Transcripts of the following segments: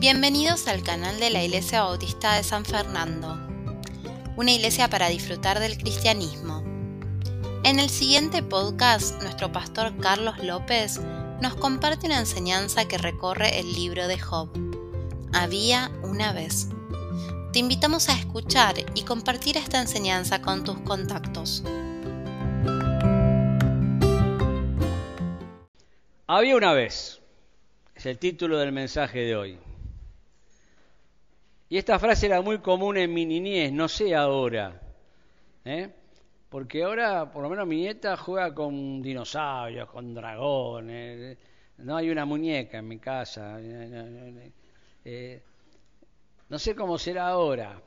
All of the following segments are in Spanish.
Bienvenidos al canal de la Iglesia Bautista de San Fernando, una iglesia para disfrutar del cristianismo. En el siguiente podcast, nuestro pastor Carlos López nos comparte una enseñanza que recorre el libro de Job. Había una vez. Te invitamos a escuchar y compartir esta enseñanza con tus contactos. Había una vez, es el título del mensaje de hoy. Y esta frase era muy común en mi niñez, no sé ahora. ¿eh? Porque ahora, por lo menos mi nieta juega con dinosaurios, con dragones. No hay una muñeca en mi casa. Eh, no sé cómo será ahora.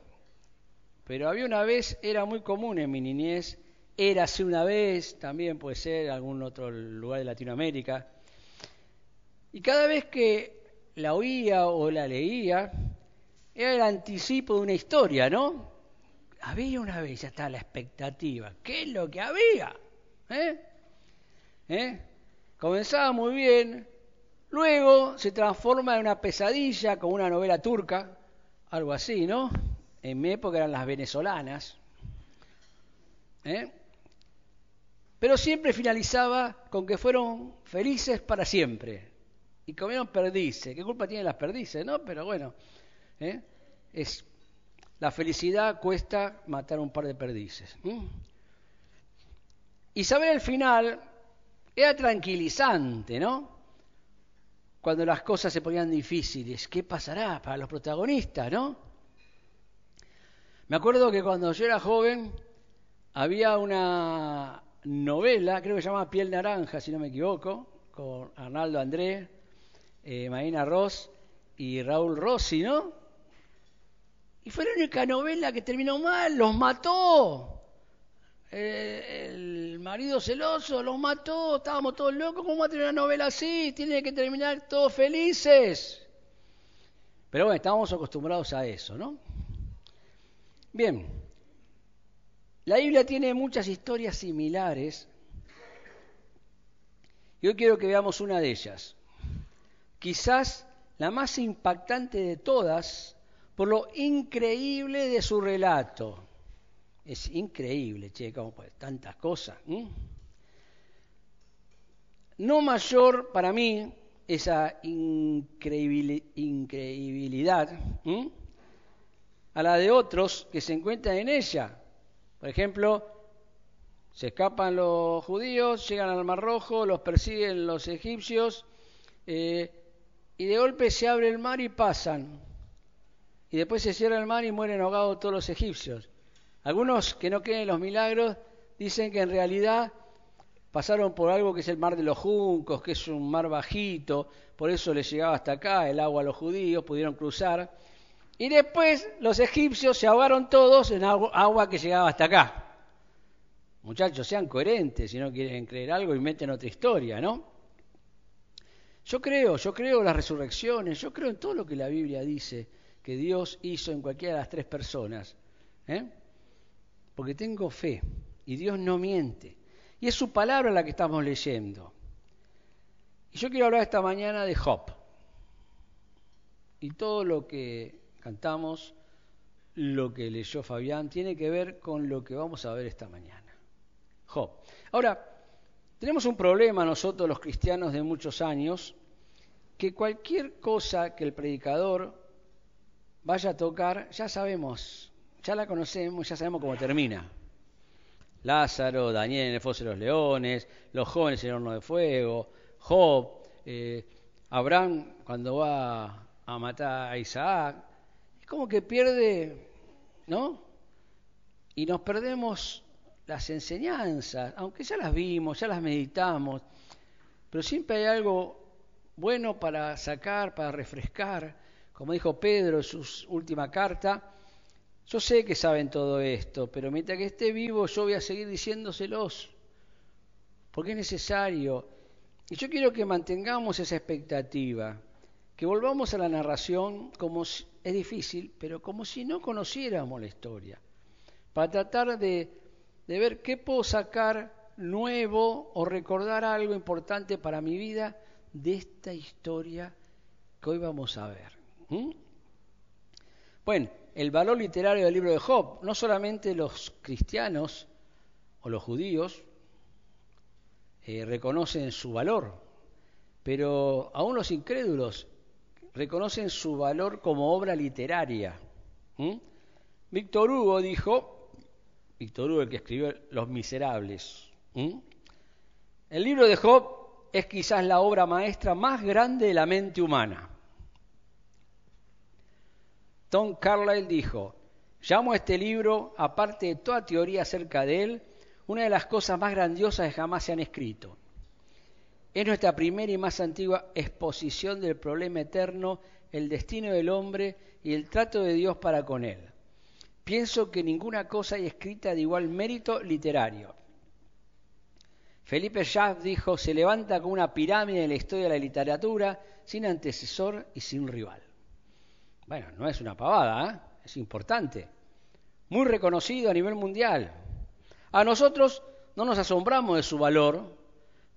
Pero había una vez, era muy común en mi niñez. Era hace una vez, también puede ser algún otro lugar de Latinoamérica. Y cada vez que la oía o la leía, era el anticipo de una historia, ¿no? Había una vez, ya está la expectativa. ¿Qué es lo que había? ¿Eh? ¿Eh? Comenzaba muy bien, luego se transforma en una pesadilla como una novela turca, algo así, ¿no? En mi época eran las venezolanas. ¿Eh? Pero siempre finalizaba con que fueron felices para siempre. Y comieron perdices. ¿Qué culpa tienen las perdices, no? Pero bueno, ¿Eh? Es, la felicidad cuesta matar un par de perdices. Y saber el final era tranquilizante, ¿no? Cuando las cosas se ponían difíciles, ¿qué pasará para los protagonistas, no? Me acuerdo que cuando yo era joven había una novela, creo que se llama Piel Naranja, si no me equivoco, con Arnaldo André, eh, Marina Ross y Raúl Rossi, ¿no? Y fue la única novela que terminó mal, los mató. Eh, el marido celoso los mató, estábamos todos locos, ¿cómo va a tener una novela así? Tiene que terminar todos felices. Pero bueno, estábamos acostumbrados a eso, ¿no? Bien, la Biblia tiene muchas historias similares y hoy quiero que veamos una de ellas. Quizás la más impactante de todas por lo increíble de su relato. Es increíble, che, como pues, tantas cosas. No mayor para mí esa increíbilidad a la de otros que se encuentran en ella. Por ejemplo, se escapan los judíos, llegan al Mar Rojo, los persiguen los egipcios eh, y de golpe se abre el mar y pasan y después se cierra el mar y mueren ahogados todos los egipcios. Algunos que no creen en los milagros dicen que en realidad pasaron por algo que es el mar de los juncos, que es un mar bajito, por eso les llegaba hasta acá el agua a los judíos, pudieron cruzar. Y después los egipcios se ahogaron todos en agua que llegaba hasta acá. Muchachos, sean coherentes si no quieren creer algo y meten otra historia, ¿no? Yo creo, yo creo en las resurrecciones, yo creo en todo lo que la Biblia dice que Dios hizo en cualquiera de las tres personas. ¿eh? Porque tengo fe y Dios no miente. Y es su palabra la que estamos leyendo. Y yo quiero hablar esta mañana de Job. Y todo lo que cantamos, lo que leyó Fabián, tiene que ver con lo que vamos a ver esta mañana. Job. Ahora, tenemos un problema nosotros los cristianos de muchos años, que cualquier cosa que el predicador vaya a tocar, ya sabemos, ya la conocemos, ya sabemos cómo termina. Lázaro, Daniel en el foso de los leones, los jóvenes en el horno de fuego, Job, eh, Abraham cuando va a matar a Isaac. Es como que pierde, ¿no? Y nos perdemos las enseñanzas, aunque ya las vimos, ya las meditamos, pero siempre hay algo bueno para sacar, para refrescar. Como dijo Pedro en su última carta, yo sé que saben todo esto, pero mientras que esté vivo yo voy a seguir diciéndoselos, porque es necesario. Y yo quiero que mantengamos esa expectativa, que volvamos a la narración como es difícil, pero como si no conociéramos la historia, para tratar de, de ver qué puedo sacar nuevo o recordar algo importante para mi vida de esta historia que hoy vamos a ver. Bueno, el valor literario del libro de Job, no solamente los cristianos o los judíos eh, reconocen su valor, pero aún los incrédulos reconocen su valor como obra literaria. Víctor Hugo dijo, Víctor Hugo el que escribió Los Miserables, el libro de Job es quizás la obra maestra más grande de la mente humana. Tom Carlyle dijo, llamo a este libro, aparte de toda teoría acerca de él, una de las cosas más grandiosas que jamás se han escrito. Es nuestra primera y más antigua exposición del problema eterno, el destino del hombre y el trato de Dios para con él. Pienso que ninguna cosa hay escrita de igual mérito literario. Felipe Schaff dijo, se levanta como una pirámide en la historia de la literatura, sin antecesor y sin rival. Bueno, no es una pavada, ¿eh? es importante. Muy reconocido a nivel mundial. A nosotros no nos asombramos de su valor,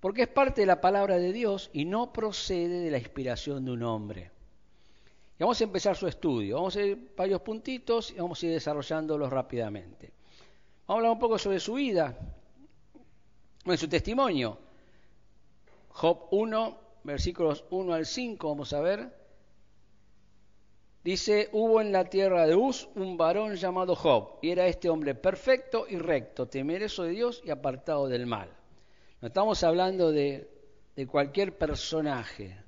porque es parte de la palabra de Dios y no procede de la inspiración de un hombre. Y vamos a empezar su estudio. Vamos a ir varios puntitos y vamos a ir desarrollándolos rápidamente. Vamos a hablar un poco sobre su vida, en su testimonio. Job 1, versículos 1 al 5, vamos a ver. Dice, hubo en la tierra de Uz un varón llamado Job, y era este hombre perfecto y recto, temeroso de Dios y apartado del mal. No estamos hablando de, de cualquier personaje,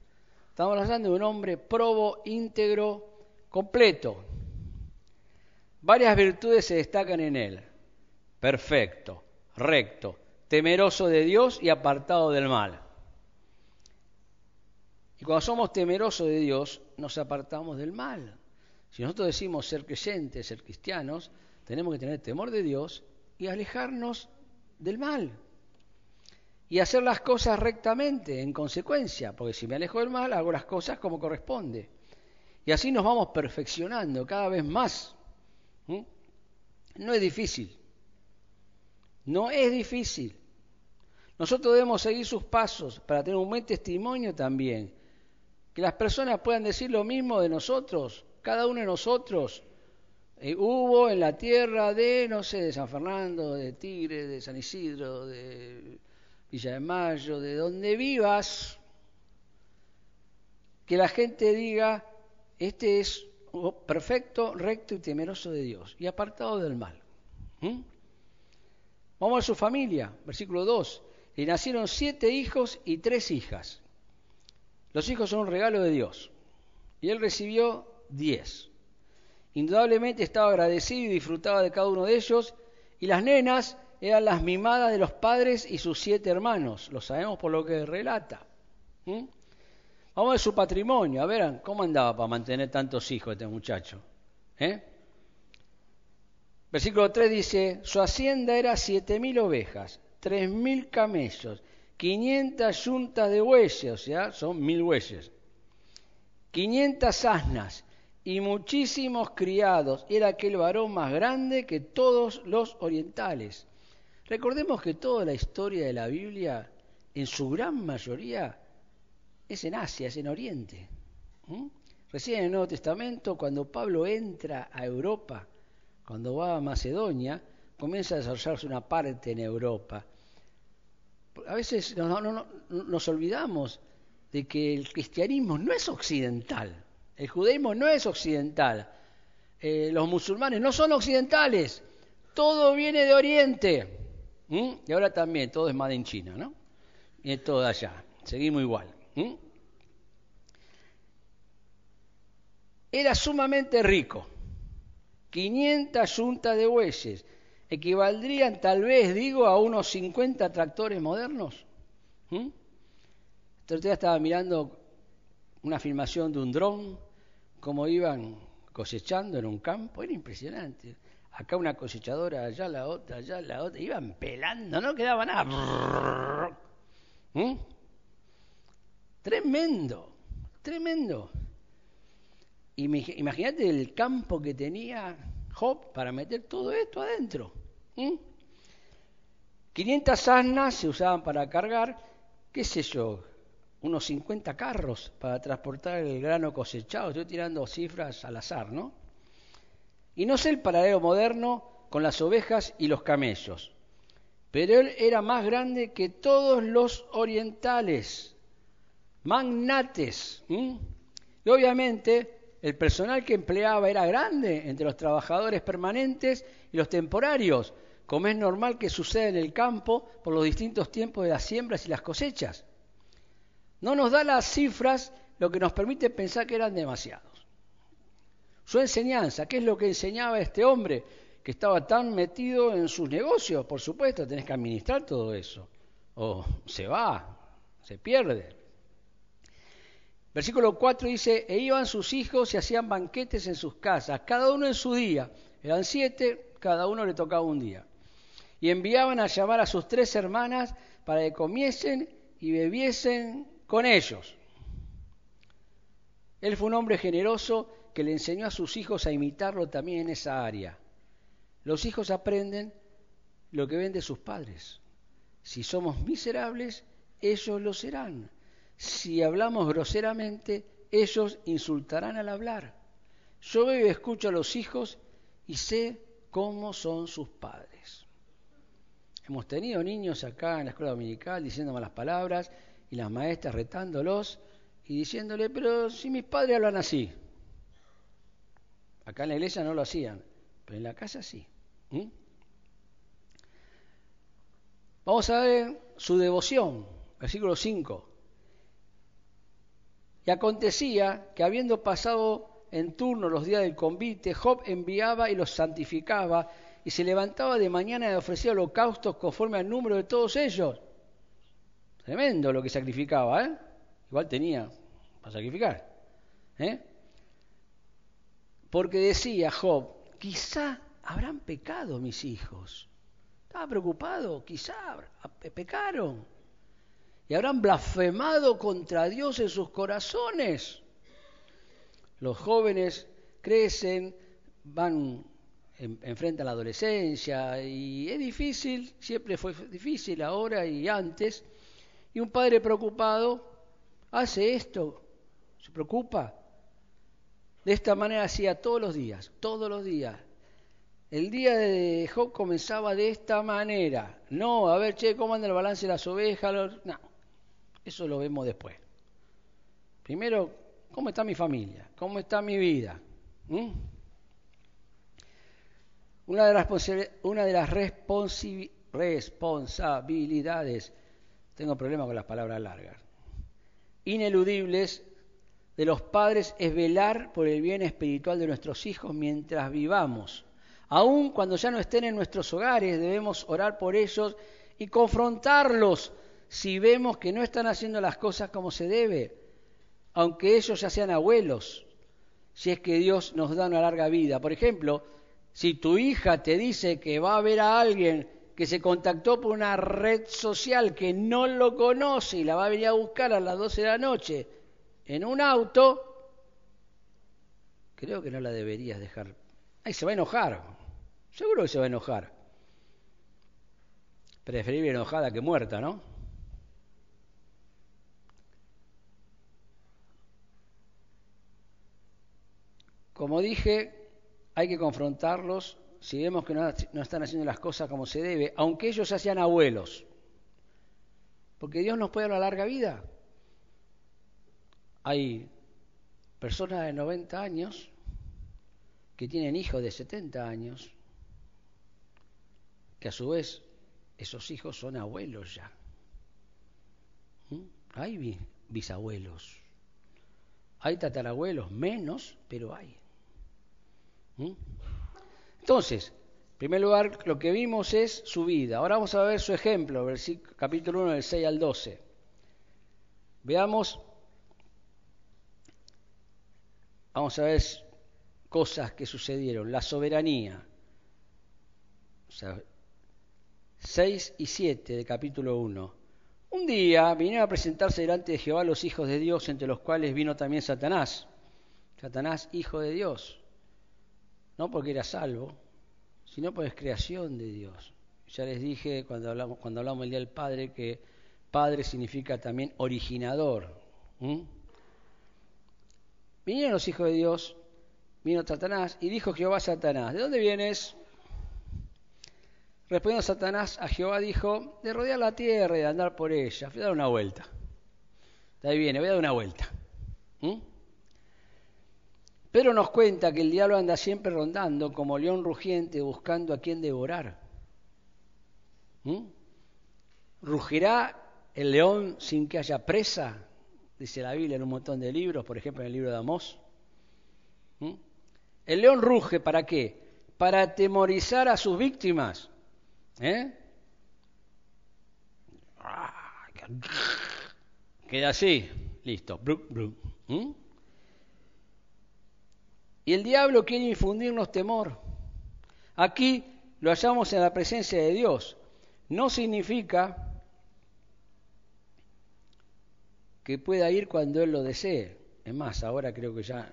estamos hablando de un hombre probo, íntegro, completo. Varias virtudes se destacan en él. Perfecto, recto, temeroso de Dios y apartado del mal. Y cuando somos temerosos de Dios, nos apartamos del mal. Si nosotros decimos ser creyentes, ser cristianos, tenemos que tener temor de Dios y alejarnos del mal. Y hacer las cosas rectamente, en consecuencia, porque si me alejo del mal, hago las cosas como corresponde. Y así nos vamos perfeccionando cada vez más. ¿Mm? No es difícil. No es difícil. Nosotros debemos seguir sus pasos para tener un buen testimonio también que las personas puedan decir lo mismo de nosotros, cada uno de nosotros. Eh, hubo en la tierra de, no sé, de San Fernando, de Tigre, de San Isidro, de Villa de Mayo, de donde vivas, que la gente diga, este es perfecto, recto y temeroso de Dios y apartado del mal. ¿Mm? Vamos a su familia, versículo 2. Le nacieron siete hijos y tres hijas. Los hijos son un regalo de Dios. Y él recibió diez. Indudablemente estaba agradecido y disfrutaba de cada uno de ellos. Y las nenas eran las mimadas de los padres y sus siete hermanos. Lo sabemos por lo que relata. Vamos a ver su patrimonio. A ver cómo andaba para mantener tantos hijos este muchacho. ¿Eh? Versículo 3 dice, su hacienda era siete mil ovejas, tres mil camellos 500 yuntas de bueyes, o sea, son mil bueyes, 500 asnas y muchísimos criados. Era aquel varón más grande que todos los orientales. Recordemos que toda la historia de la Biblia, en su gran mayoría, es en Asia, es en Oriente. Recién en el Nuevo Testamento, cuando Pablo entra a Europa, cuando va a Macedonia, comienza a desarrollarse una parte en Europa a veces nos olvidamos de que el cristianismo no es occidental, el judaísmo no es occidental, eh, los musulmanes no son occidentales, todo viene de Oriente. Y ahora también, todo es más en China, ¿no? Y es todo allá, seguimos igual. Era sumamente rico, 500 yuntas de bueyes, equivaldrían tal vez, digo, a unos 50 tractores modernos. ¿Mm? día estaba mirando una filmación de un dron, cómo iban cosechando en un campo, era impresionante. Acá una cosechadora, allá la otra, allá la otra, iban pelando, no quedaba nada. ¿Mm? Tremendo, tremendo. Imagínate el campo que tenía Job para meter todo esto adentro. 500 asnas se usaban para cargar, qué sé yo, unos 50 carros para transportar el grano cosechado. Estoy tirando cifras al azar, ¿no? Y no sé el paralelo moderno con las ovejas y los camellos. Pero él era más grande que todos los orientales, magnates. Y obviamente el personal que empleaba era grande entre los trabajadores permanentes y los temporarios, como es normal que suceda en el campo por los distintos tiempos de las siembras y las cosechas. No nos da las cifras, lo que nos permite pensar que eran demasiados. Su enseñanza, ¿qué es lo que enseñaba este hombre? que estaba tan metido en sus negocios, por supuesto, tenés que administrar todo eso. O se va, se pierde. Versículo 4 dice, e iban sus hijos y hacían banquetes en sus casas, cada uno en su día. Eran siete, cada uno le tocaba un día. Y enviaban a llamar a sus tres hermanas para que comiesen y bebiesen con ellos. Él fue un hombre generoso que le enseñó a sus hijos a imitarlo también en esa área. Los hijos aprenden lo que ven de sus padres. Si somos miserables, ellos lo serán. Si hablamos groseramente, ellos insultarán al hablar. Yo veo y escucho a los hijos y sé cómo son sus padres. Hemos tenido niños acá en la escuela dominical diciendo malas palabras y las maestras retándolos y diciéndole, pero si mis padres hablan así. Acá en la iglesia no lo hacían, pero en la casa sí. Vamos a ver su devoción, versículo 5. Y acontecía que habiendo pasado en turno los días del convite, Job enviaba y los santificaba y se levantaba de mañana y ofrecía holocaustos conforme al número de todos ellos. Tremendo lo que sacrificaba, ¿eh? Igual tenía para sacrificar. ¿eh? Porque decía Job, quizá habrán pecado mis hijos. Estaba preocupado, quizá pecaron. Y habrán blasfemado contra Dios en sus corazones. Los jóvenes crecen, van, enfrentan la adolescencia y es difícil, siempre fue difícil ahora y antes. Y un padre preocupado hace esto, se preocupa. De esta manera hacía todos los días, todos los días. El día de Job comenzaba de esta manera. No, a ver, che, ¿cómo anda el balance de las ovejas? No, eso lo vemos después. Primero, ¿cómo está mi familia? ¿Cómo está mi vida? ¿Mm? Una de las, una de las responsabilidades, tengo problemas con las palabras largas, ineludibles de los padres es velar por el bien espiritual de nuestros hijos mientras vivamos Aun cuando ya no estén en nuestros hogares, debemos orar por ellos y confrontarlos si vemos que no están haciendo las cosas como se debe, aunque ellos ya sean abuelos, si es que Dios nos da una larga vida. Por ejemplo, si tu hija te dice que va a ver a alguien que se contactó por una red social que no lo conoce y la va a venir a buscar a las 12 de la noche en un auto, creo que no la deberías dejar. Ahí se va a enojar. Seguro que se va a enojar. Preferible enojada que muerta, ¿no? Como dije, hay que confrontarlos si vemos que no, están haciendo las cosas como se debe, aunque ellos ya sean abuelos. Porque Dios nos puede dar una larga vida. Hay personas de 90 años que tienen hijos de 70 años que a su vez esos hijos son abuelos ya. ¿Mm? Hay bisabuelos, hay tatarabuelos, menos, pero hay. ¿Mm? Entonces, en primer lugar, lo que vimos es su vida. Ahora vamos a ver su ejemplo, capítulo 1 del 6 al 12. Veamos, vamos a ver cosas que sucedieron. La soberanía. O sea, 6 y 7 del capítulo 1. Un día vinieron a presentarse delante de Jehová los hijos de Dios, entre los cuales vino también Satanás. Satanás, hijo de Dios. No porque era salvo, sino por es creación de Dios. Ya les dije cuando hablamos, el Día del Padre que Padre significa también originador. Vinieron los hijos de Dios, vino Satanás y dijo Jehová a Satanás, ¿de dónde vienes? Respondiendo Satanás a Jehová dijo, de rodear la tierra y de andar por ella. Voy a dar una vuelta. De ahí viene, voy a dar una vuelta. Pero nos cuenta que el diablo anda siempre rondando como león rugiente buscando a quien devorar. ¿Rugirá el león sin que haya presa? Dice la Biblia en un montón de libros, por ejemplo en el libro de Amós. El león ruge para qué? Para atemorizar a sus víctimas. ¿Eh? Queda así, listo. Y el diablo quiere infundirnos temor. Aquí lo hallamos en la presencia de Dios. No significa que pueda ir cuando Él lo desee. Es más, ahora creo que ya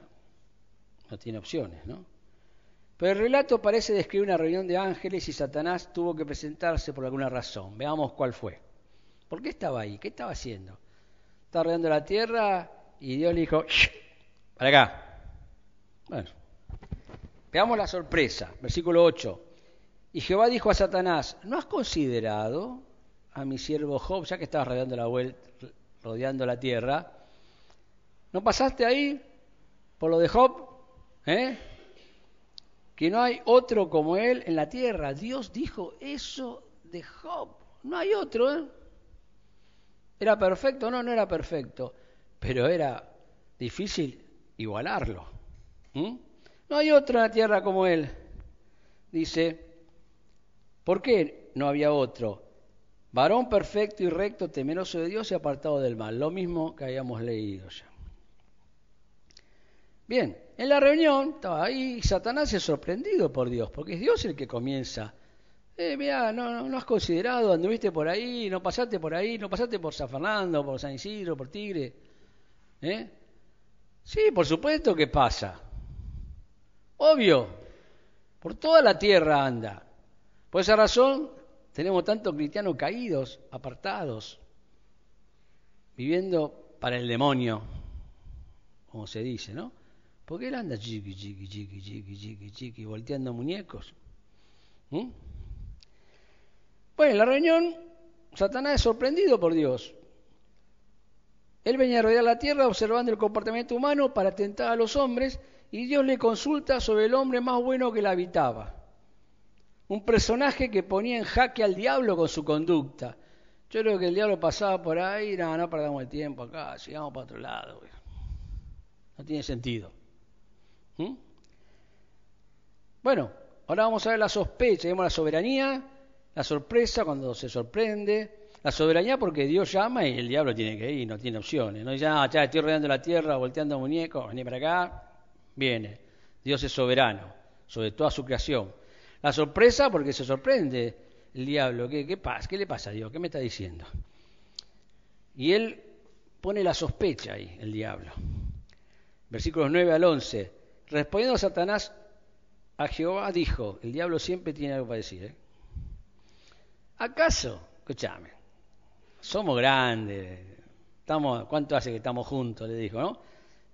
no tiene opciones, ¿no? Pero el relato parece describir una reunión de ángeles y Satanás tuvo que presentarse por alguna razón. Veamos cuál fue. ¿Por qué estaba ahí? ¿Qué estaba haciendo? Estaba rodeando la tierra y Dios le dijo, para acá. Bueno, veamos la sorpresa. Versículo 8. Y Jehová dijo a Satanás, ¿no has considerado a mi siervo Job, ya que estabas rodeando la, vuelta, rodeando la tierra? ¿No pasaste ahí por lo de Job? ¿Eh? que no hay otro como él en la tierra. Dios dijo eso de Job. No hay otro. ¿eh? ¿Era perfecto? No, no era perfecto. Pero era difícil igualarlo. No hay la tierra como él. Dice, ¿por qué no había otro? Varón perfecto y recto, temeroso de Dios y apartado del mal. Lo mismo que habíamos leído ya. Bien, en la reunión estaba ahí Satanás es sorprendido por Dios, porque es Dios el que comienza. Eh, mira, no, no, has considerado, anduviste por ahí, no pasaste por ahí, no pasaste por San Fernando, por San Isidro, por Tigre. ¿Eh? Sí, por supuesto que pasa. Obvio, por toda la tierra anda. Por esa razón tenemos tantos cristianos caídos, apartados, viviendo para el demonio, como se dice, ¿no? Porque él anda chiqui, chiqui, chiqui, chiqui, chiqui, chiqui, volteando muñecos. ¿Mm? Bueno, en la reunión, Satanás es sorprendido por Dios. Él venía a rodear la tierra observando el comportamiento humano para tentar a los hombres y Dios le consulta sobre el hombre más bueno que la habitaba. Un personaje que ponía en jaque al diablo con su conducta. Yo creo que el diablo pasaba por ahí, no, no perdamos el tiempo acá, sigamos para otro lado. No tiene sentido. ¿Mm? Bueno, ahora vamos a ver la sospecha, vemos la soberanía, la sorpresa cuando se sorprende, la soberanía porque Dios llama y el diablo tiene que ir, no tiene opciones. No dice, ah, ya estoy rodeando la tierra, volteando muñecos, vení para acá, viene. Dios es soberano sobre toda su creación. La sorpresa porque se sorprende el diablo. ¿Qué, qué pasa? ¿Qué le pasa a Dios? ¿Qué me está diciendo? Y él pone la sospecha ahí, el diablo. Versículos 9 al 11. Respondiendo Satanás, a Jehová dijo, el diablo siempre tiene algo para decir, ¿eh? ¿Acaso, escúchame, somos grandes, estamos, ¿cuánto hace que estamos juntos? Le dijo, ¿no?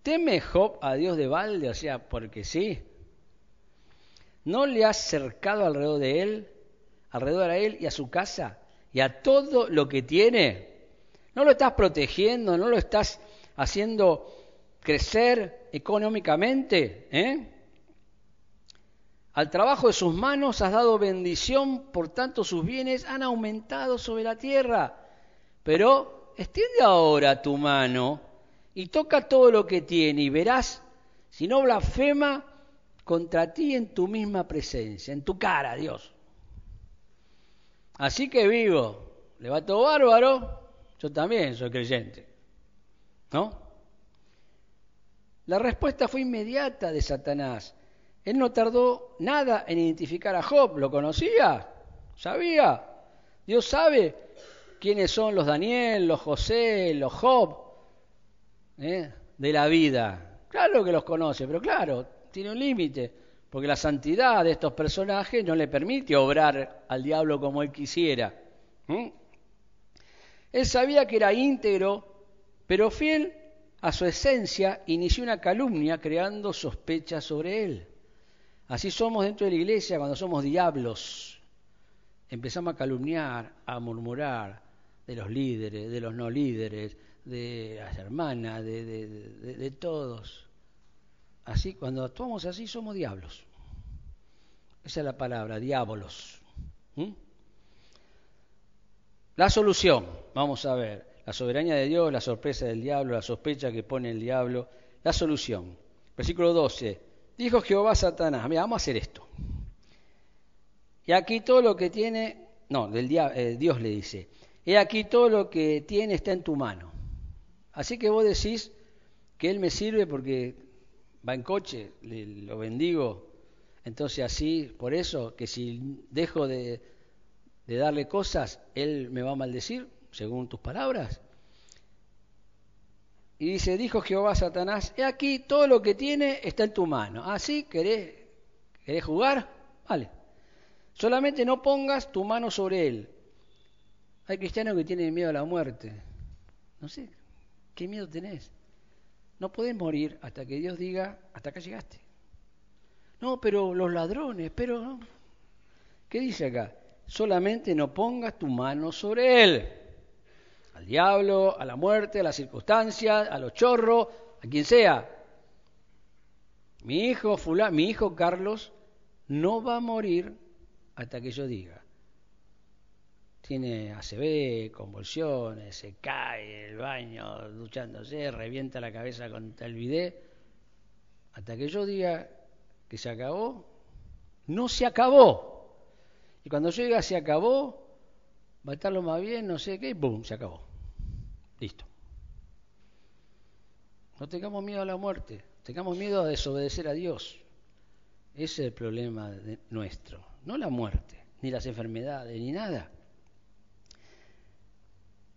¿Teme Job a Dios de balde? O sea, porque sí. ¿No le has cercado alrededor de él, alrededor a él y a su casa y a todo lo que tiene? ¿No lo estás protegiendo? ¿No lo estás haciendo crecer económicamente. ¿eh? Al trabajo de sus manos has dado bendición, por tanto sus bienes han aumentado sobre la tierra. Pero extiende ahora tu mano y toca todo lo que tiene y verás si no blasfema contra ti en tu misma presencia, en tu cara, Dios. Así que vivo, le va todo bárbaro, yo también soy creyente, ¿no? La respuesta fue inmediata de Satanás. Él no tardó nada en identificar a Job. ¿Lo conocía? ¿Sabía? Dios sabe quiénes son los Daniel, los José, los Job ¿eh? de la vida. Claro que los conoce, pero claro, tiene un límite, porque la santidad de estos personajes no le permite obrar al diablo como él quisiera. Él sabía que era íntegro, pero fiel a su esencia, inició una calumnia creando sospechas sobre él. Así somos dentro de la iglesia cuando somos diablos. Empezamos a calumniar, a murmurar de los líderes, de los no líderes, de las hermanas, de, todos. Así, cuando actuamos así, somos diablos. Esa es la palabra, diabolos. ¿Mm? La solución, vamos a ver, la soberanía de Dios, la sorpresa del diablo, la sospecha que pone el diablo, la solución. Versículo 12. Dijo Jehová a Satanás, mira, vamos a hacer esto. Y aquí todo lo que tiene, no, del eh, Dios le dice, he aquí todo lo que tiene está en tu mano. Así que vos decís que Él me sirve porque va en coche, lo bendigo, entonces así, por eso, que si dejo de, de darle cosas, Él me va a maldecir, según tus palabras. Y dice, dijo Jehová Satanás, he aquí todo lo que tiene está en tu mano. Así, ah, ¿querés, ¿querés jugar? Vale. Solamente no pongas tu mano sobre él. Hay cristianos que tienen miedo a la muerte. No sé, ¿qué miedo tenés? No podés morir hasta que Dios diga, hasta acá llegaste. No, pero los ladrones, pero... ¿Qué dice acá? Solamente no pongas tu mano sobre él. Al diablo, a la muerte, a las circunstancias, a los chorros, a quien sea. Mi hijo, mi hijo Carlos no va a morir hasta que yo diga tiene ACV, convulsiones, se cae el baño duchándose, revienta la cabeza contra el bidet, hasta que yo diga que se acabó, no se acabó. Y cuando yo diga se acabó, va a estar lo más bien, no sé qué, y ¡boom! Se acabó. Listo. No tengamos miedo a la muerte, tengamos miedo a desobedecer a Dios. Ese es el problema nuestro, no la muerte, ni las enfermedades, ni nada.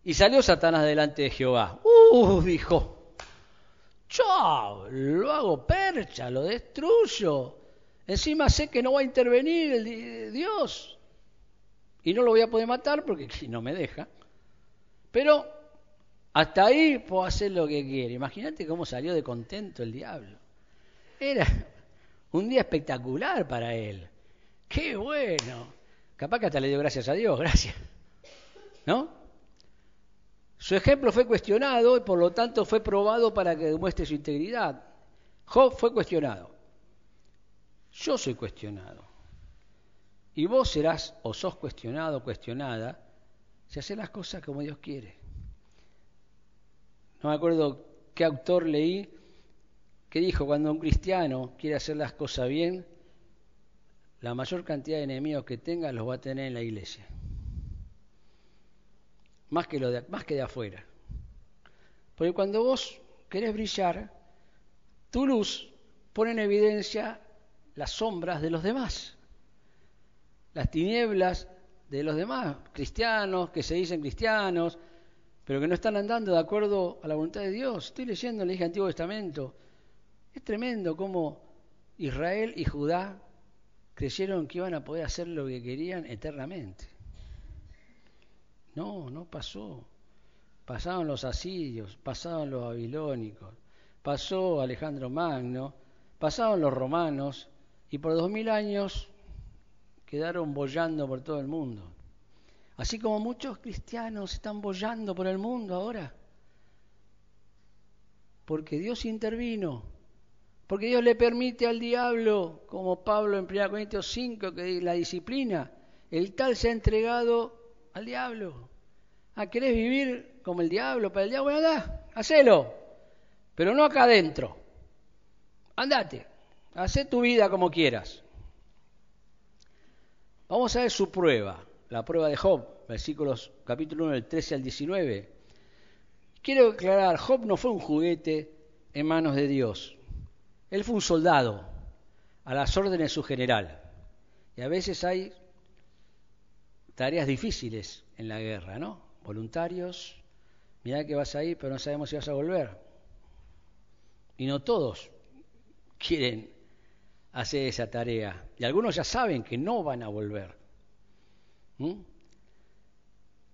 Y salió Satanás delante de Jehová. ¡Uh! dijo. Chao, lo hago percha, lo destruyo. Encima sé que no va a intervenir el Dios. Y no lo voy a poder matar porque no me deja. Pero hasta ahí puedo hacer lo que quiere. Imagínate cómo salió de contento el diablo. Era un día espectacular para él. Qué bueno. Capaz que hasta le dio gracias a Dios, gracias. ¿No? Su ejemplo fue cuestionado y por lo tanto fue probado para que demuestre su integridad. Job fue cuestionado. Yo soy cuestionado. Y vos serás o sos cuestionado o cuestionada si haces las cosas como Dios quiere. No me acuerdo qué autor leí que dijo, cuando un cristiano quiere hacer las cosas bien, la mayor cantidad de enemigos que tenga los va a tener en la iglesia más que, lo de, más que de afuera. Porque cuando vos querés brillar, tu luz pone en evidencia las sombras de los demás, las tinieblas de los demás, cristianos que se dicen cristianos, pero que no están andando de acuerdo a la voluntad de Dios. Estoy leyendo en el Antiguo Testamento. Es tremendo cómo Israel y Judá creyeron que iban a poder hacer lo que querían eternamente. No, no pasó. Pasaron los asirios, pasaron los babilónicos, pasó Alejandro Magno, pasaron los romanos y por dos mil años quedaron bollando por todo el mundo. Así como muchos cristianos están bollando por el mundo ahora. Porque Dios intervino. Porque Dios le permite al diablo, como Pablo en 1 Corintios 5, que la disciplina, el tal se ha entregado al diablo. Ah, ¿querés vivir como el diablo para el diablo? Bueno, anda, hacelo. Pero no acá adentro. Andate, haz tu vida como quieras. Vamos a ver su prueba, la prueba de Job, versículos capítulo 1 del 13 al 19. Quiero aclarar, Job no fue un juguete en manos de Dios. Él fue un soldado a las órdenes de su general. Y a veces hay tareas difíciles en la guerra, ¿no? Voluntarios, mira que vas ahí, pero no sabemos si vas a volver. Y no todos quieren hacer esa tarea. Y algunos ya saben que no van a volver.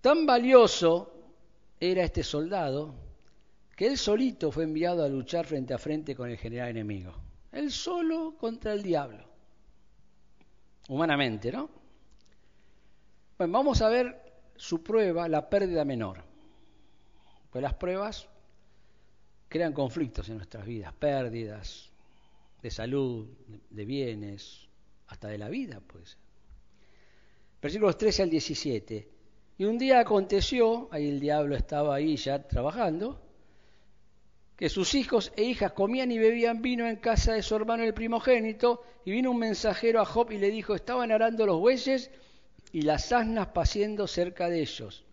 Tan valioso era este soldado que él solito fue enviado a luchar frente a frente con el general enemigo. Él solo contra el diablo. Humanamente, ¿no? Bueno, vamos a ver su prueba, la pérdida menor. Pues las pruebas crean conflictos en nuestras vidas, pérdidas de salud, de bienes, hasta de la vida, pues. Versículos 13 al 17. Y un día aconteció, ahí el diablo estaba ahí ya trabajando, que sus hijos e hijas comían y bebían vino en casa de su hermano el primogénito, y vino un mensajero a Job y le dijo, estaban arando los bueyes y las asnas paciendo cerca de ellos.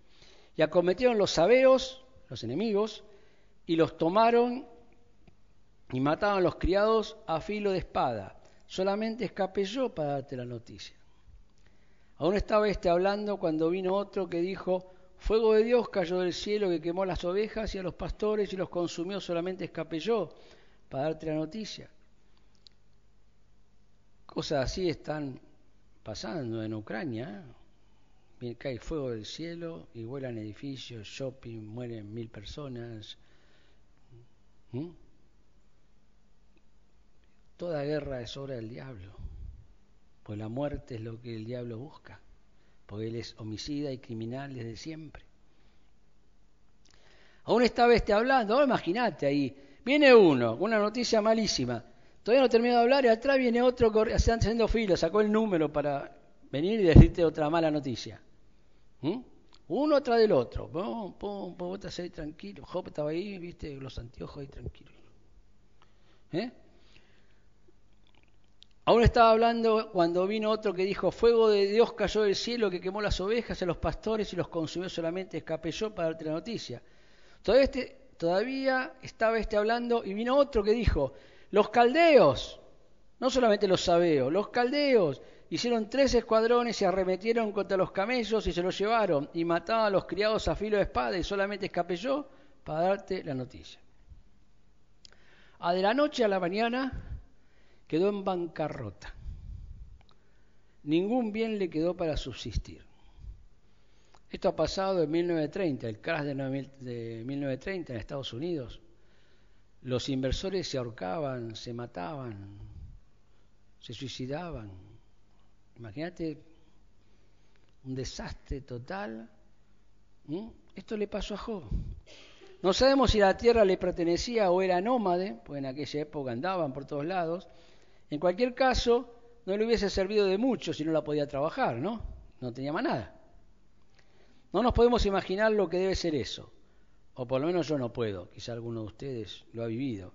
Y acometieron los sabeos, los enemigos, y los tomaron y mataban a los criados a filo de espada. Solamente escapé yo para darte la noticia. Aún estaba este hablando cuando vino otro que dijo, fuego de Dios cayó del cielo que quemó las ovejas y a los pastores y los consumió, solamente escapé yo para darte la noticia. Cosas así están pasando en Ucrania. Cae fuego del cielo y vuelan edificios, shopping, mueren mil personas. Toda guerra es obra del diablo, pues la muerte es lo que el diablo busca, porque él es homicida y criminal desde siempre. Aún estaba este hablando, ahora imagínate ahí, viene uno, una noticia malísima, Todavía no termino de hablar y atrás viene otro, están haciendo fila, sacó el número para venir y decirte otra mala noticia. ¿Mm? Uno atrás del otro. Pum, pum, pum, vos ahí tranquilo. Job estaba ahí, viste, los anteojos ahí tranquilos. ¿Eh? Aún estaba hablando cuando vino otro que dijo, fuego de Dios cayó del cielo que quemó las ovejas a los pastores y los consumió solamente, escapé yo para darte la noticia. Todavía, este, todavía estaba este hablando y vino otro que dijo, los caldeos, no solamente los sabeos, los caldeos hicieron tres escuadrones y arremetieron contra los camellos y se los llevaron y mataban a los criados a filo de espada y solamente escapé yo para darte la noticia. A de la noche a la mañana quedó en bancarrota. Ningún bien le quedó para subsistir. Esto ha pasado en 1930, el crash de 1930 en Estados Unidos. Los inversores se ahorcaban, se mataban, se suicidaban. Imagínate un desastre total. Esto le pasó a Job. No sabemos si la tierra le pertenecía o era nómade, pues en aquella época andaban por todos lados. En cualquier caso, no le hubiese servido de mucho si no la podía trabajar, ¿no? No tenía más nada. No nos podemos imaginar lo que debe ser eso o por lo menos yo no puedo, quizá alguno de ustedes lo ha vivido.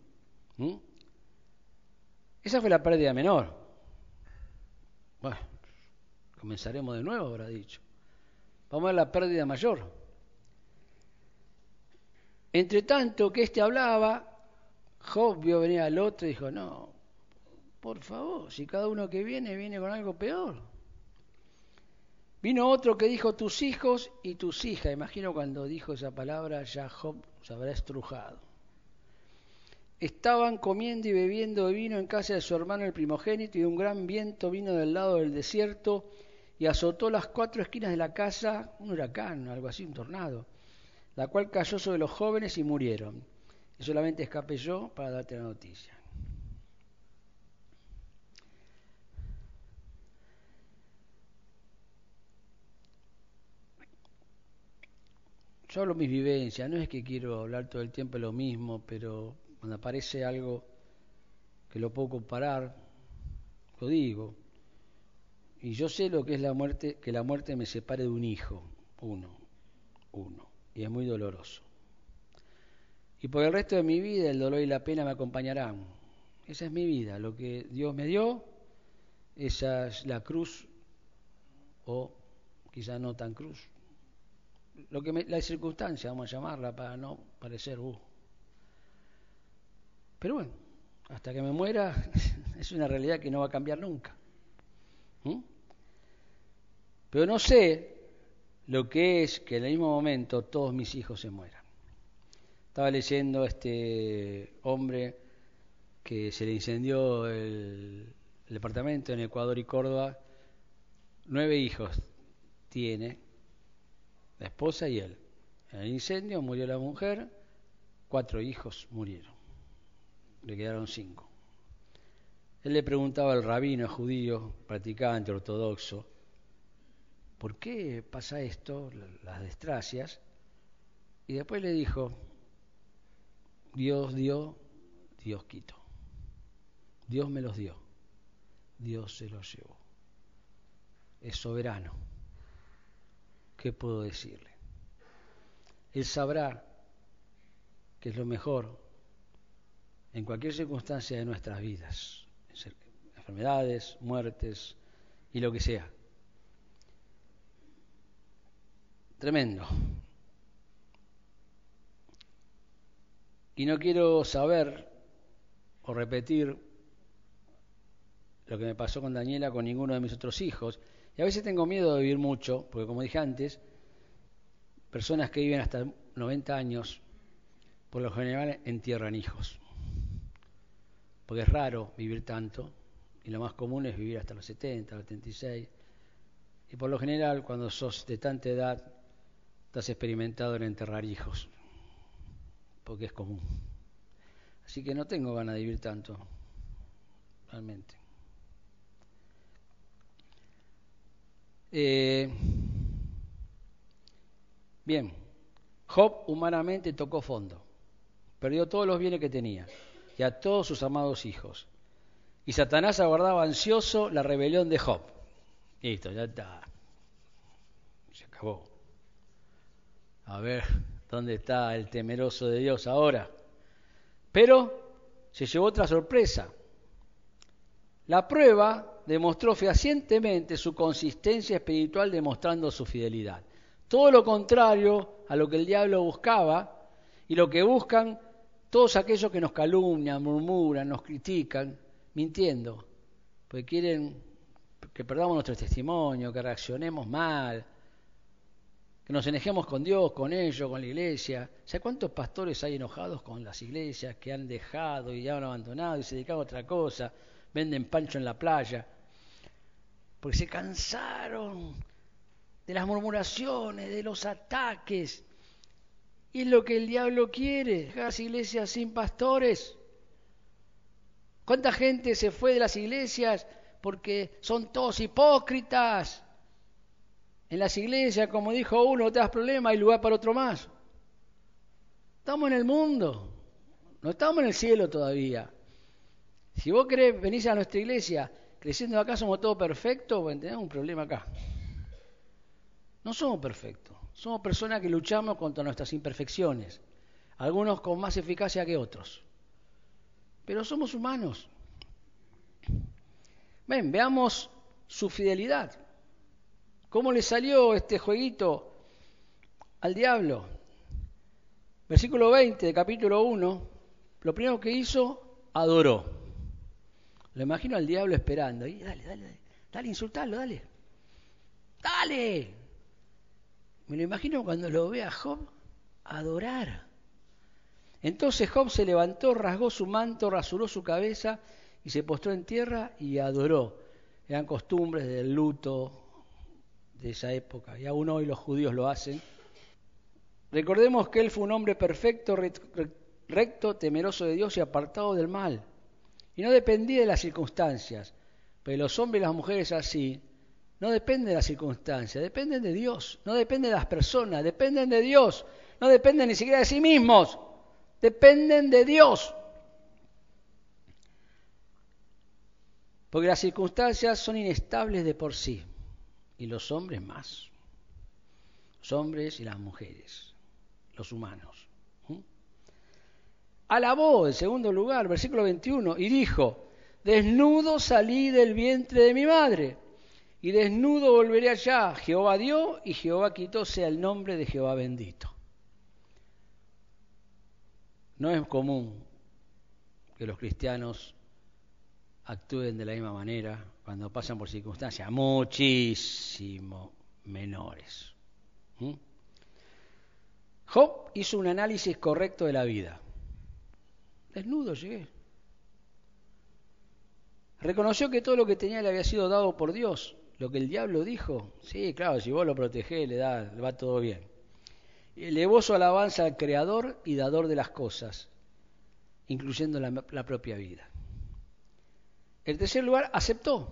Esa fue la pérdida menor. Bueno, comenzaremos de nuevo, habrá dicho. Vamos a la pérdida mayor. Entre tanto que éste hablaba, Job vio venir al otro y dijo, no, por favor, si cada uno que viene viene con algo peor. Vino otro que dijo tus hijos y tus hijas. Imagino cuando dijo esa palabra ya Job se habrá estrujado. Estaban comiendo y bebiendo vino en casa de su hermano el primogénito y un gran viento vino del lado del desierto y azotó las cuatro esquinas de la casa, un huracán, algo así, un tornado, la cual cayó sobre los jóvenes y murieron. Y solamente escapé yo para darte la noticia. Yo hablo mis vivencias, no es que quiero hablar todo el tiempo lo mismo, pero cuando aparece algo que lo puedo comparar, lo digo. Y yo sé lo que es la muerte, que la muerte me separe de un hijo, uno, uno, y es muy doloroso. Y por el resto de mi vida el dolor y la pena me acompañarán. Esa es mi vida, lo que Dios me dio, esa es la cruz, o quizá no tan cruz, lo que la circunstancia, vamos a llamarla para no parecer uh. Pero bueno, hasta que me muera es una realidad que no va a cambiar nunca. ¿Mm? Pero no sé lo que es que en el mismo momento todos mis hijos se mueran. Estaba leyendo este hombre que se le incendió el, el departamento en Ecuador y Córdoba. Nueve hijos tiene la esposa y él. En el incendio murió la mujer, cuatro hijos murieron, le quedaron cinco. Él le preguntaba al rabino judío, practicante ortodoxo, ¿por qué pasa esto, las desgracias? Y después le dijo, Dios dio, Dios quitó. Dios me los dio, Dios se los llevó. Es soberano. ¿Qué puedo decirle? Él sabrá que es lo mejor en cualquier circunstancia de nuestras vidas, enfermedades, muertes y lo que sea. Tremendo. Y no quiero saber o repetir lo que me pasó con Daniela con ninguno de mis otros hijos. Y a veces tengo miedo de vivir mucho, porque como dije antes, personas que viven hasta 90 años, por lo general entierran hijos. Porque es raro vivir tanto, y lo más común es vivir hasta los 70, los 76. Y por lo general, cuando sos de tanta edad, estás experimentado en enterrar hijos porque es común. Así que no tengo ganas de vivir tanto, realmente. Eh, bien, Job humanamente tocó fondo, perdió todos los bienes que tenía y a todos sus amados hijos. Y Satanás aguardaba ansioso la rebelión de Job. Listo, ya está. Se acabó. A ver, ¿Dónde está el temeroso de Dios ahora? Pero se llevó otra sorpresa. La prueba demostró fehacientemente su consistencia espiritual demostrando su fidelidad. Todo lo contrario a lo que el diablo buscaba y lo que buscan todos aquellos que nos calumnian, murmuran, nos critican, mintiendo, porque quieren que perdamos nuestro testimonio, que reaccionemos mal, que nos enojemos con Dios, con ellos, con la iglesia. ¿Sabe cuántos pastores hay enojados con las iglesias que han dejado y ya han abandonado y se dedican a otra cosa? Venden pancho en la playa. Porque se cansaron de las murmuraciones, de los ataques. Y es lo que el diablo quiere, las iglesias sin pastores. ¿Cuánta gente se fue de las iglesias porque son todos hipócritas? En las iglesias, como dijo uno, te das problemas, hay lugar para otro más. Estamos en el mundo, no estamos en el cielo todavía. Si vos querés venir a nuestra iglesia creciendo acá somos todos perfectos, bueno, tenemos un problema acá. No somos perfectos, somos personas que luchamos contra nuestras imperfecciones, algunos con más eficacia que otros. Pero somos humanos. Ven, veamos su fidelidad. ¿Cómo le salió este jueguito al diablo? Versículo 20 de capítulo 1, lo primero que hizo, adoró. Lo imagino al diablo esperando. Y dale, dale, dale, dale, insultarlo, dale. Dale. Me lo imagino cuando lo ve a Job adorar. Entonces Job se levantó, rasgó su manto, rasuró su cabeza y se postró en tierra y adoró. Eran costumbres del luto, de esa época, y aún hoy los judíos lo hacen. Recordemos que él fue un hombre perfecto, recto, temeroso de Dios y apartado del mal. Y no dependía de las circunstancias. Pero los hombres y las mujeres así no dependen de las circunstancias, dependen de Dios. No dependen de las personas, dependen de Dios. No dependen ni siquiera de sí mismos, dependen de Dios. Porque las circunstancias son inestables de por sí y los hombres más. Los hombres y las mujeres, los humanos. Alabó, en segundo lugar, versículo 21, y dijo, desnudo salí del vientre de mi madre, y desnudo volveré allá. Jehová dio y Jehová quitó, sea el nombre de Jehová bendito. No es común que los cristianos actúen de la misma manera cuando pasan por circunstancias muchísimo menores. Job hizo un análisis correcto de la vida. Desnudo llegué. Reconoció que todo lo que tenía le había sido dado por Dios. Lo que el diablo dijo, sí, claro, si vos lo protegés le, da, le va todo bien. elevó su alabanza al Creador y Dador de las cosas, incluyendo la, propia vida. En tercer lugar, aceptó.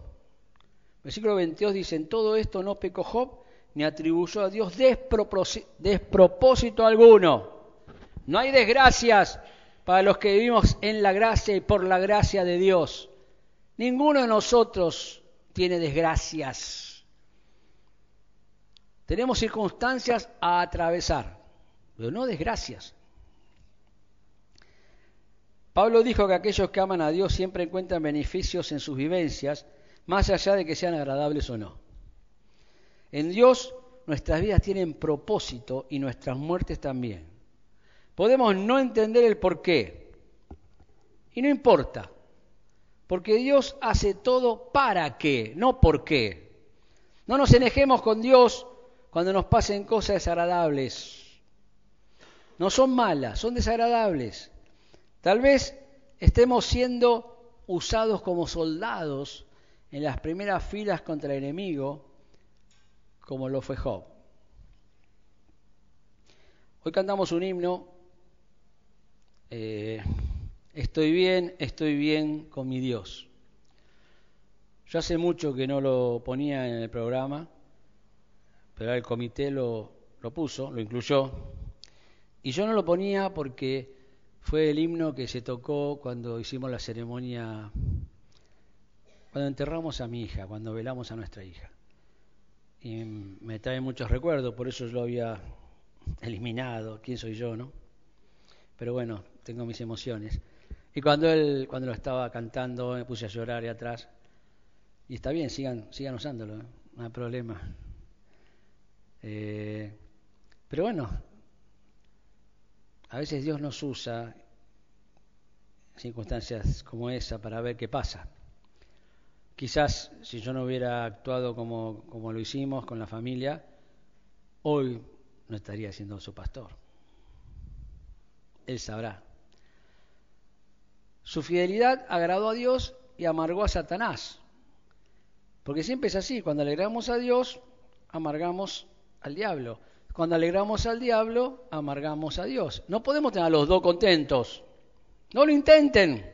Versículo 22 dice, en todo esto no pecó Job, ni atribuyó a Dios despropósito alguno. No hay desgracias para los que vivimos en la gracia y por la gracia de Dios. Ninguno de nosotros tiene desgracias. Tenemos circunstancias a atravesar, pero no desgracias. Pablo dijo que aquellos que aman a Dios siempre encuentran beneficios en sus vivencias, más allá de que sean agradables o no. En Dios nuestras vidas tienen propósito y nuestras muertes también. Podemos no entender el por qué. Y no importa. Porque Dios hace todo para qué, no por qué. No nos enejemos con Dios cuando nos pasen cosas desagradables. No son malas, son desagradables. Tal vez estemos siendo usados como soldados en las primeras filas contra el enemigo como lo fue Job. Hoy cantamos un himno, eh, estoy bien, estoy bien con mi Dios. Yo hace mucho que no lo ponía en el programa, pero el comité lo, lo puso, lo incluyó, y yo no lo ponía porque fue el himno que se tocó cuando hicimos la ceremonia, cuando enterramos a mi hija, cuando velamos a nuestra hija y me trae muchos recuerdos, por eso yo lo había eliminado, quién soy yo, ¿no? Pero bueno, tengo mis emociones. Y cuando él, cuando lo estaba cantando, me puse a llorar ahí atrás. Y está bien, sigan, sigan usándolo, ¿eh? no hay problema. Eh, pero bueno, a veces Dios nos usa circunstancias como esa para ver qué pasa. Quizás si yo no hubiera actuado como, como lo hicimos con la familia, hoy no estaría siendo su pastor. Él sabrá. Su fidelidad agradó a Dios y amargó a Satanás. Porque siempre es así, cuando alegramos a Dios, amargamos al diablo. Cuando alegramos al diablo, amargamos a Dios. No podemos tener a los dos contentos. No lo intenten.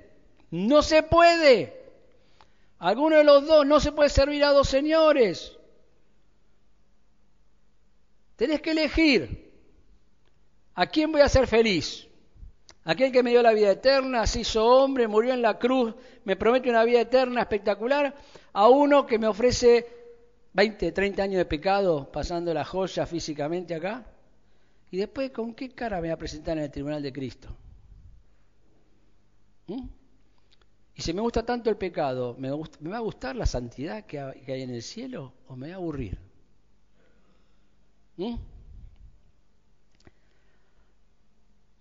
No se puede. Alguno de los dos no se puede servir a dos señores. Tenés que elegir a quién voy a ser feliz. Aquel que me dio la vida eterna, se hizo hombre, murió en la cruz, me promete una vida eterna espectacular, a uno que me ofrece 20, 30 años de pecado pasando la joya físicamente acá. Y después, ¿con qué cara me va a presentar en el tribunal de Cristo? ¿Mm? Y si me gusta tanto el pecado, ¿me, va a gustar la santidad que hay en el cielo o me va a aburrir? ¿Mm?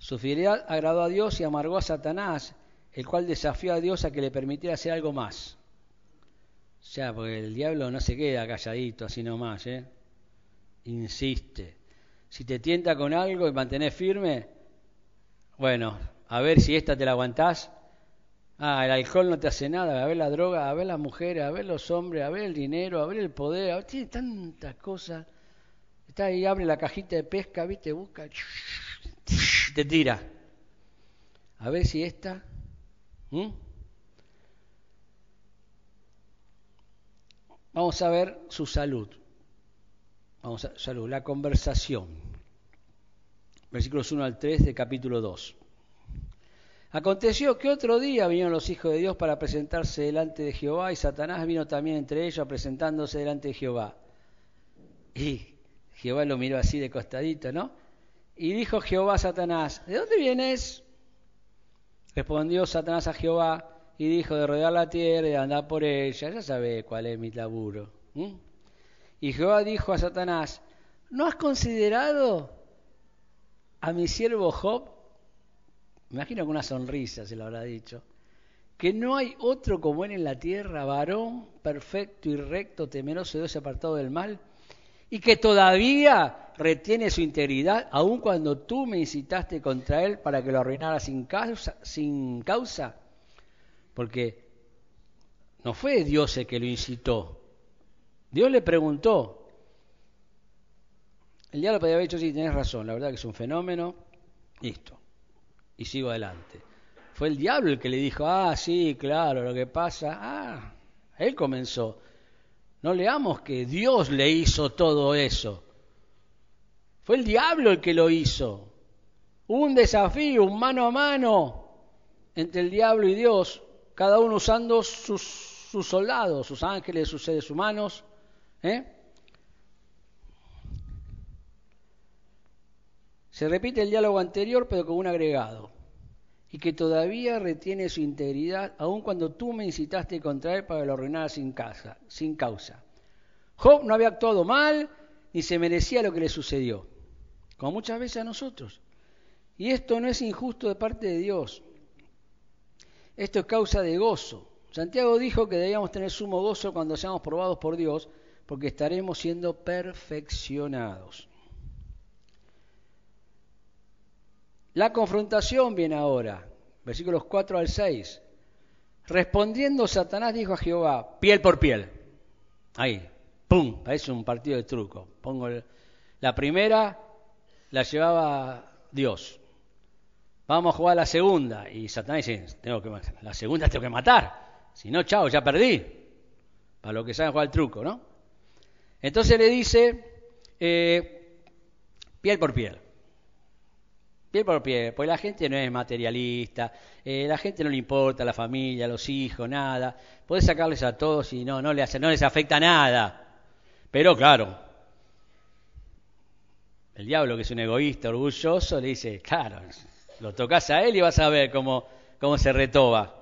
Su fidelidad agradó a Dios y amargó a Satanás, el cual desafió a Dios a que le permitiera hacer algo más. O sea, porque el diablo no se queda calladito así nomás, ¿eh? Insiste. Si te tienta con algo y mantenés firme, bueno, a ver si esta te la aguantás Ah, el alcohol no te hace nada, a ver la droga, a ver las mujeres, a ver los hombres, a ver el dinero, a ver el poder, tiene tantas cosas. Está ahí, abre la cajita de pesca, viste, busca, te tira. A ver si esta. Vamos a ver su salud. Vamos a salud, la conversación. Versículos 1 al 3 de capítulo 2. Aconteció que otro día vinieron los hijos de Dios para presentarse delante de Jehová y Satanás vino también entre ellos presentándose delante de Jehová. Y Jehová lo miró así de costadito, ¿no? Y dijo Jehová a Satanás, ¿de dónde vienes? Respondió Satanás a Jehová y dijo, de rodear la tierra y de andar por ella, ya sabe cuál es mi laburo. Y Jehová dijo a Satanás, ¿no has considerado a mi siervo Job? me imagino con una sonrisa se lo habrá dicho, que no hay otro como él en la tierra, varón perfecto y recto, temeroso de Dios apartado del mal, y que todavía retiene su integridad, aun cuando tú me incitaste contra él para que lo arruinara sin causa, sin causa, porque no fue Dios el que lo incitó. Dios le preguntó, El diablo podría haber dicho, sí, tenés razón, la verdad que es un fenómeno, listo, y sigo adelante. Fue el diablo el que le dijo, ah, sí, claro, lo que pasa, ah, él comenzó. No leamos que Dios le hizo todo eso. Fue el diablo el que lo hizo. Un desafío, un mano a mano entre el diablo y Dios, cada uno usando sus, sus soldados, sus ángeles, sus seres humanos. ¿eh? Se repite el diálogo anterior, pero con un agregado. Y que todavía retiene su integridad, aun cuando tú me incitaste contra él para que lo arruinara sin, casa, sin causa. Job no había actuado mal, ni se merecía lo que le sucedió, como muchas veces a nosotros. Y esto no es injusto de parte de Dios. Esto es causa de gozo. Santiago dijo que debíamos tener sumo gozo cuando seamos probados por Dios, porque estaremos siendo perfeccionados. La confrontación viene ahora, versículos 4 al 6. Respondiendo Satanás dijo a Jehová, piel por piel. Ahí, ¡pum! Parece un partido de truco. Pongo la primera, la llevaba Dios. Vamos a jugar la segunda. Y Satanás dice, tengo que, la segunda tengo que matar. Si no, chao, ya perdí. Para lo que saben jugar el truco, ¿no? Entonces le dice, eh, piel por piel pie por pie, pues la gente no es materialista, eh, la gente no le importa la familia, los hijos, nada. Puedes sacarles a todos y no, no, les, no les afecta nada. Pero claro, el diablo que es un egoísta, orgulloso, le dice, claro, lo tocas a él y vas a ver cómo, cómo se retoba.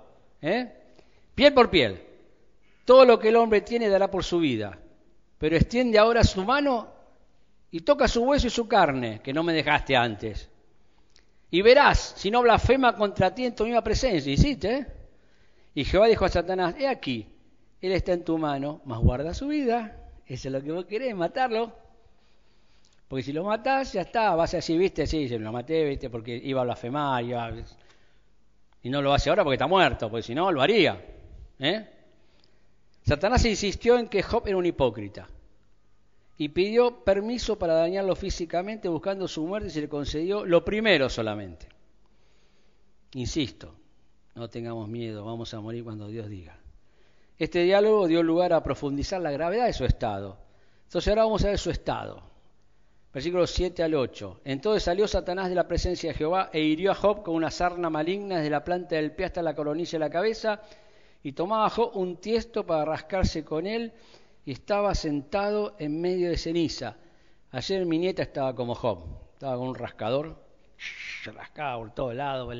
¿eh? Piel por piel. Todo lo que el hombre tiene dará por su vida. Pero extiende ahora su mano y toca su hueso y su carne, que no me dejaste antes. Y verás, si no blasfema contra ti en tu misma presencia. ¿Hiciste? ¿eh? Y Jehová dijo a Satanás, he aquí, él está en tu mano, mas guarda su vida. Eso es lo que vos querés, matarlo. Porque si lo matás, ya está, vas a decir, viste, sí, lo maté, viste, porque iba a blasfemar, y no lo hace ahora porque está muerto, porque si no, lo haría. ¿eh? Satanás insistió en que Job era un hipócrita y pidió permiso para dañarlo físicamente buscando su muerte y se le concedió lo primero solamente. Insisto, no tengamos miedo, vamos a morir cuando Dios diga. Este diálogo dio lugar a profundizar la gravedad de su estado. Entonces ahora vamos a ver su estado. Versículos 7 al 8. Entonces salió Satanás de la presencia de Jehová e hirió a Job con una sarna maligna desde la planta del pie hasta la coronilla de la cabeza y tomaba a Job un tiesto para rascarse con él y estaba sentado en medio de ceniza. Ayer mi nieta estaba como Job, estaba con un rascador, rascaba por todos lados,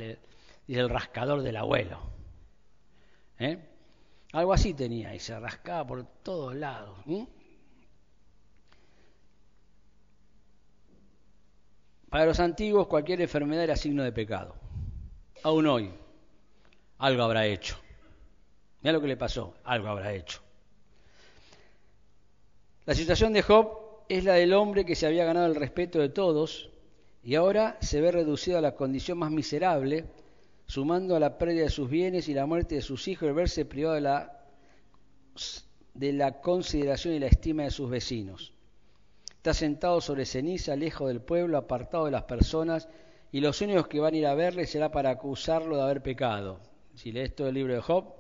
dice el rascador del abuelo. ¿Eh? Algo así tenía y se rascaba por todos lados. Para los antiguos cualquier enfermedad era signo de pecado. Aún hoy, algo habrá hecho. Mira lo que le pasó, algo habrá hecho. La situación de Job es la del hombre que se había ganado el respeto de todos y ahora se ve reducido a la condición más miserable, sumando a la pérdida de sus bienes y la muerte de sus hijos, el verse privado de la, de la consideración y la estima de sus vecinos. Está sentado sobre ceniza, lejos del pueblo, apartado de las personas, y los únicos que van a ir a verle será para acusarlo de haber pecado. Si lees todo el libro de Job,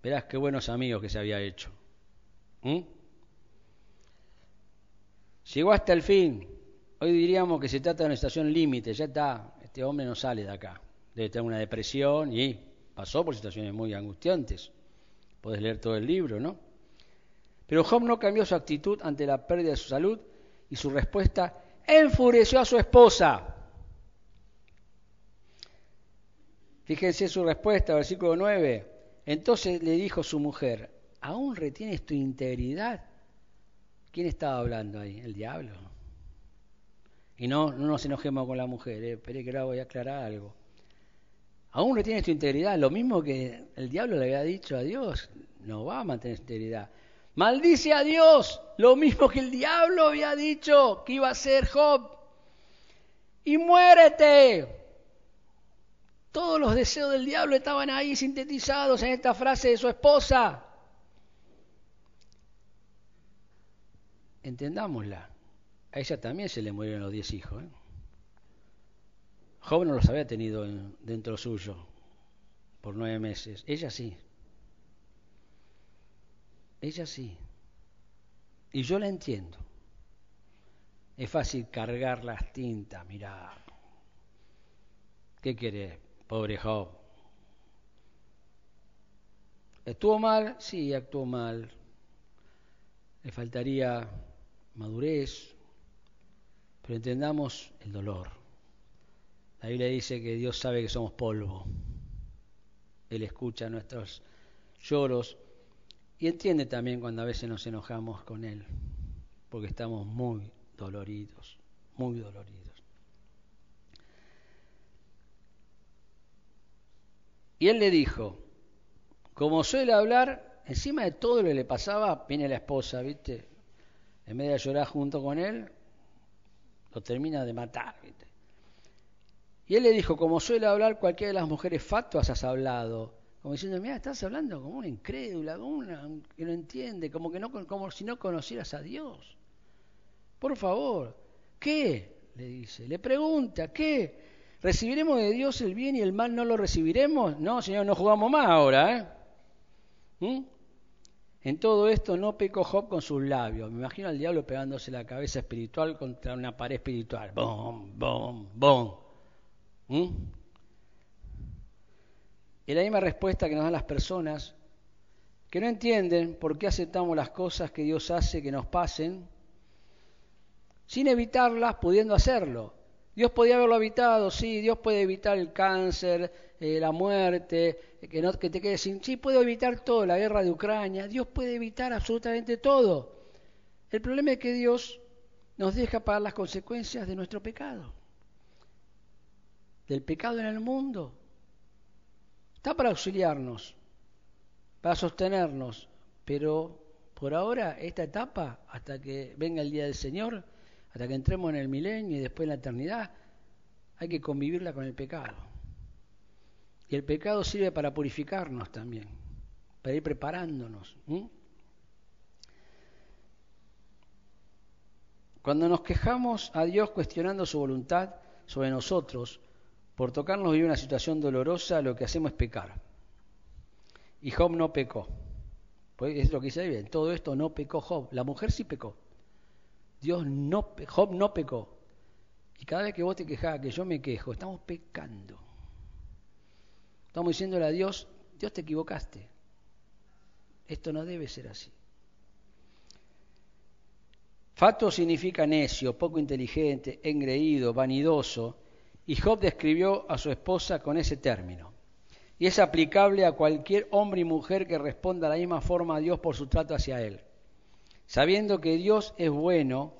verás qué buenos amigos que se había hecho. ¿Mm? Llegó hasta el fin. Hoy diríamos que se trata de una estación límite, ya está, este hombre no sale de acá. Debe tener una depresión y pasó por situaciones muy angustiantes. Puedes leer todo el libro, ¿no? Pero Job no cambió su actitud ante la pérdida de su salud y su respuesta enfureció a su esposa. Fíjense su respuesta, versículo 9. Entonces le dijo su mujer, ¿aún retienes tu integridad? ¿Quién estaba hablando ahí? El diablo. Y no, no nos enojemos con la mujer, eh. que ahora voy a aclarar algo. Aún no tienes tu integridad, lo mismo que el diablo le había dicho a Dios, no va a mantener su integridad. Maldice a Dios, lo mismo que el diablo había dicho que iba a ser Job. Y muérete. Todos los deseos del diablo estaban ahí sintetizados en esta frase de su esposa. Entendámosla. a ella también se le murieron los diez hijos. ¿eh? Job no los había tenido dentro suyo por nueve meses. Ella sí. Ella sí. Y yo la entiendo. Es fácil cargar las tintas, mirá. ¿Qué querés, pobre Job? ¿Estuvo mal? Sí, actuó mal. Le faltaría madurez, pero entendamos el dolor. La Biblia dice que Dios sabe que somos polvo. Él escucha nuestros lloros y entiende también cuando a veces nos enojamos con Él, porque estamos muy doloridos, muy doloridos. Y Él le dijo, como suele hablar, encima de todo lo que le pasaba, viene la esposa, ¿viste? En vez de llorar junto con Él, lo termina de matar, ¿viste? Y él le dijo, como suele hablar cualquiera de las mujeres fatuas, has hablado. Como diciendo, mira, estás hablando como una incrédula, como una que no entiende, como, que no, como si no conocieras a Dios. Por favor, ¿qué? Le dice, le pregunta, ¿qué? ¿Recibiremos de Dios el bien y el mal no lo recibiremos? No, Señor, no jugamos más ahora, ¿eh? ¿Mm? En todo esto no pecó Job con sus labios. Me imagino al diablo pegándose la cabeza espiritual contra una pared espiritual. Bom, bom, bom. ¿Mm? Y la misma respuesta que nos dan las personas que no entienden por qué aceptamos las cosas que Dios hace que nos pasen, sin evitarlas, pudiendo hacerlo. Dios podía haberlo evitado, sí, Dios puede evitar el cáncer, eh, la muerte, que, no, que te quedes sin... Sí, puede evitar todo, la guerra de Ucrania, Dios puede evitar absolutamente todo. El problema es que Dios nos deja pagar las consecuencias de nuestro pecado del pecado en el mundo. Está para auxiliarnos, para sostenernos, pero por ahora esta etapa, hasta que venga el día del Señor, hasta que entremos en el milenio y después en la eternidad, hay que convivirla con el pecado. Y el pecado sirve para purificarnos también, para ir preparándonos. Cuando nos quejamos a Dios cuestionando su voluntad sobre nosotros, por tocarnos vivir una situación dolorosa, lo que hacemos es pecar. Y Job no pecó. Pues es lo que dice bien. Todo esto no pecó Job. La mujer sí pecó. Dios no, Job no pecó. Y cada vez que vos te quejas, que yo me quejo, estamos pecando. Estamos diciéndole a Dios, Dios te equivocaste. Esto no debe ser así. Fato significa necio, poco inteligente, engreído, vanidoso, y Job describió a su esposa con ese término. Y es aplicable a cualquier hombre y mujer que responda de la misma forma a Dios por su trato hacia él. Sabiendo que Dios es bueno,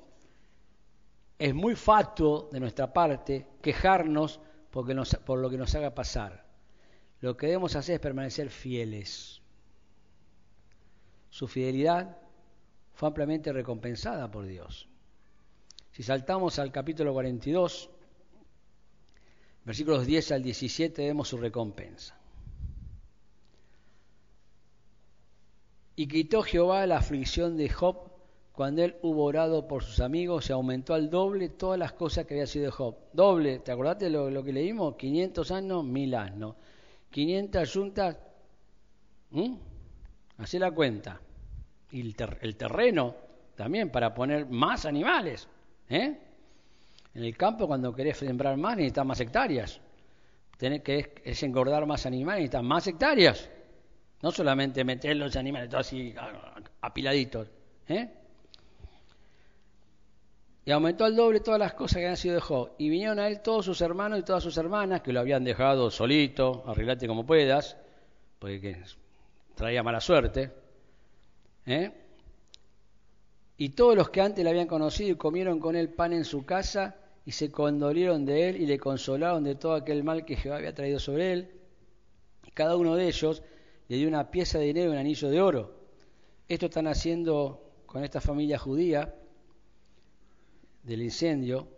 es muy fatuo de nuestra parte quejarnos porque por lo que nos haga pasar. Lo que debemos hacer es permanecer fieles. Su fidelidad fue ampliamente recompensada por Dios. Si saltamos al capítulo 42, Versículos 10 al 17 vemos su recompensa. Y quitó Jehová la aflicción de Job cuando él hubo orado por sus amigos, se aumentó al doble todas las cosas que había sido Job. Doble, ¿te acordaste de lo, que leímos? 500 años, mil años. 500 juntas, ¿Mm? así la cuenta. Y el, terreno también para poner más animales. ¿eh? En el campo, cuando querés sembrar más, necesitas más hectáreas. Tenés que engordar más animales, necesitas más hectáreas. No solamente meter los animales todos así apiladitos. ¿eh? Y aumentó al doble todas las cosas que habían sido de Job. Y vinieron a él todos sus hermanos y todas sus hermanas, que lo habían dejado solito, arreglate como puedas, porque traía mala suerte. ¿eh? Y todos los que antes le habían conocido y comieron con él pan en su casa, y se condolieron de él y le consolaron de todo aquel mal que Jehová había traído sobre él. Y cada uno de ellos le dio una pieza de dinero y un anillo de oro. Esto están haciendo con esta familia judía del incendio.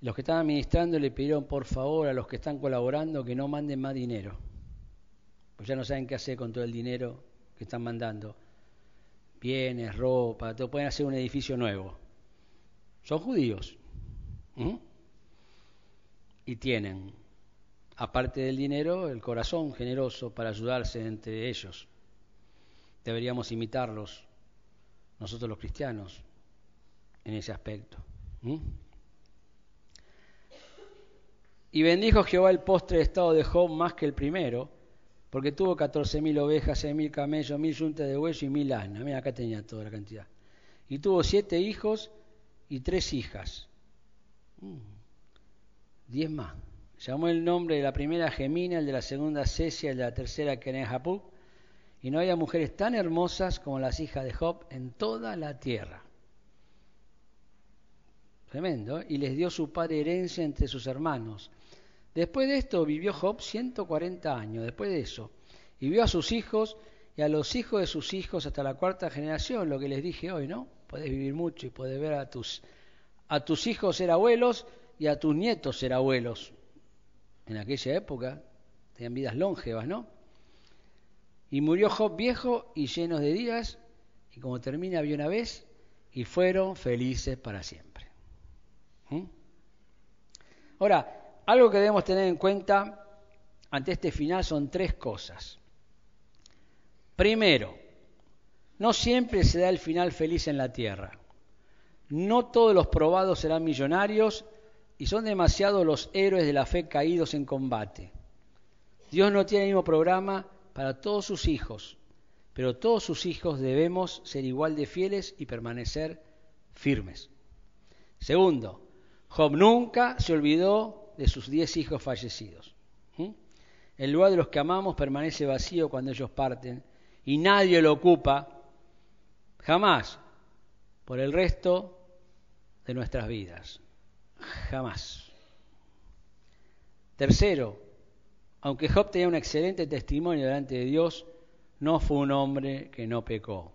Los que estaban administrando le pidieron por favor a los que están colaborando que no manden más dinero. Pues ya no saben qué hacer con todo el dinero que están mandando. Bienes, ropa, todo pueden hacer un edificio nuevo. son judíos. Y tienen, aparte del dinero, el corazón generoso para ayudarse entre ellos. Deberíamos imitarlos, nosotros los cristianos, en ese aspecto. Y bendijo Jehová el postre estado de Job más que el primero, porque tuvo catorce mil ovejas, seis mil camellos, mil yuntas de hueso y mil asnas. Mira, acá tenía toda la cantidad. Y tuvo siete hijos y tres hijas. Mm, diez más. Llamó el nombre de la primera Gemina, el de la segunda Cecia, el de la tercera Kenehapuk. Y no había mujeres tan hermosas como las hijas de Job en toda la tierra. Tremendo. ¿eh? Y les dio su padre herencia entre sus hermanos. Después de esto vivió Job 140 años, después de eso. Y vio a sus hijos y a los hijos de sus hijos hasta la cuarta generación, lo que les dije hoy, ¿no? Podés vivir mucho y podés ver a tus, a tus hijos ser abuelos y a tus nietos ser abuelos. En aquella época tenían vidas longevas, ¿no? Y murió Job viejo y lleno de días, y como termina, había una vez, y fueron felices para siempre. ¿Mm? Ahora, algo que debemos tener en cuenta ante este final son tres cosas. Primero, no siempre se da el final feliz en la tierra. No todos los probados serán millonarios y son demasiados los héroes de la fe caídos en combate. Dios no tiene el mismo programa para todos sus hijos, pero todos sus hijos debemos ser igual de fieles y permanecer firmes. Segundo, Job nunca se olvidó de sus diez hijos fallecidos. El lugar de los que amamos permanece vacío cuando ellos parten y nadie lo ocupa jamás por el resto de nuestras vidas. Jamás. Tercero, aunque Job tenía un excelente testimonio delante de Dios, no fue un hombre que no pecó.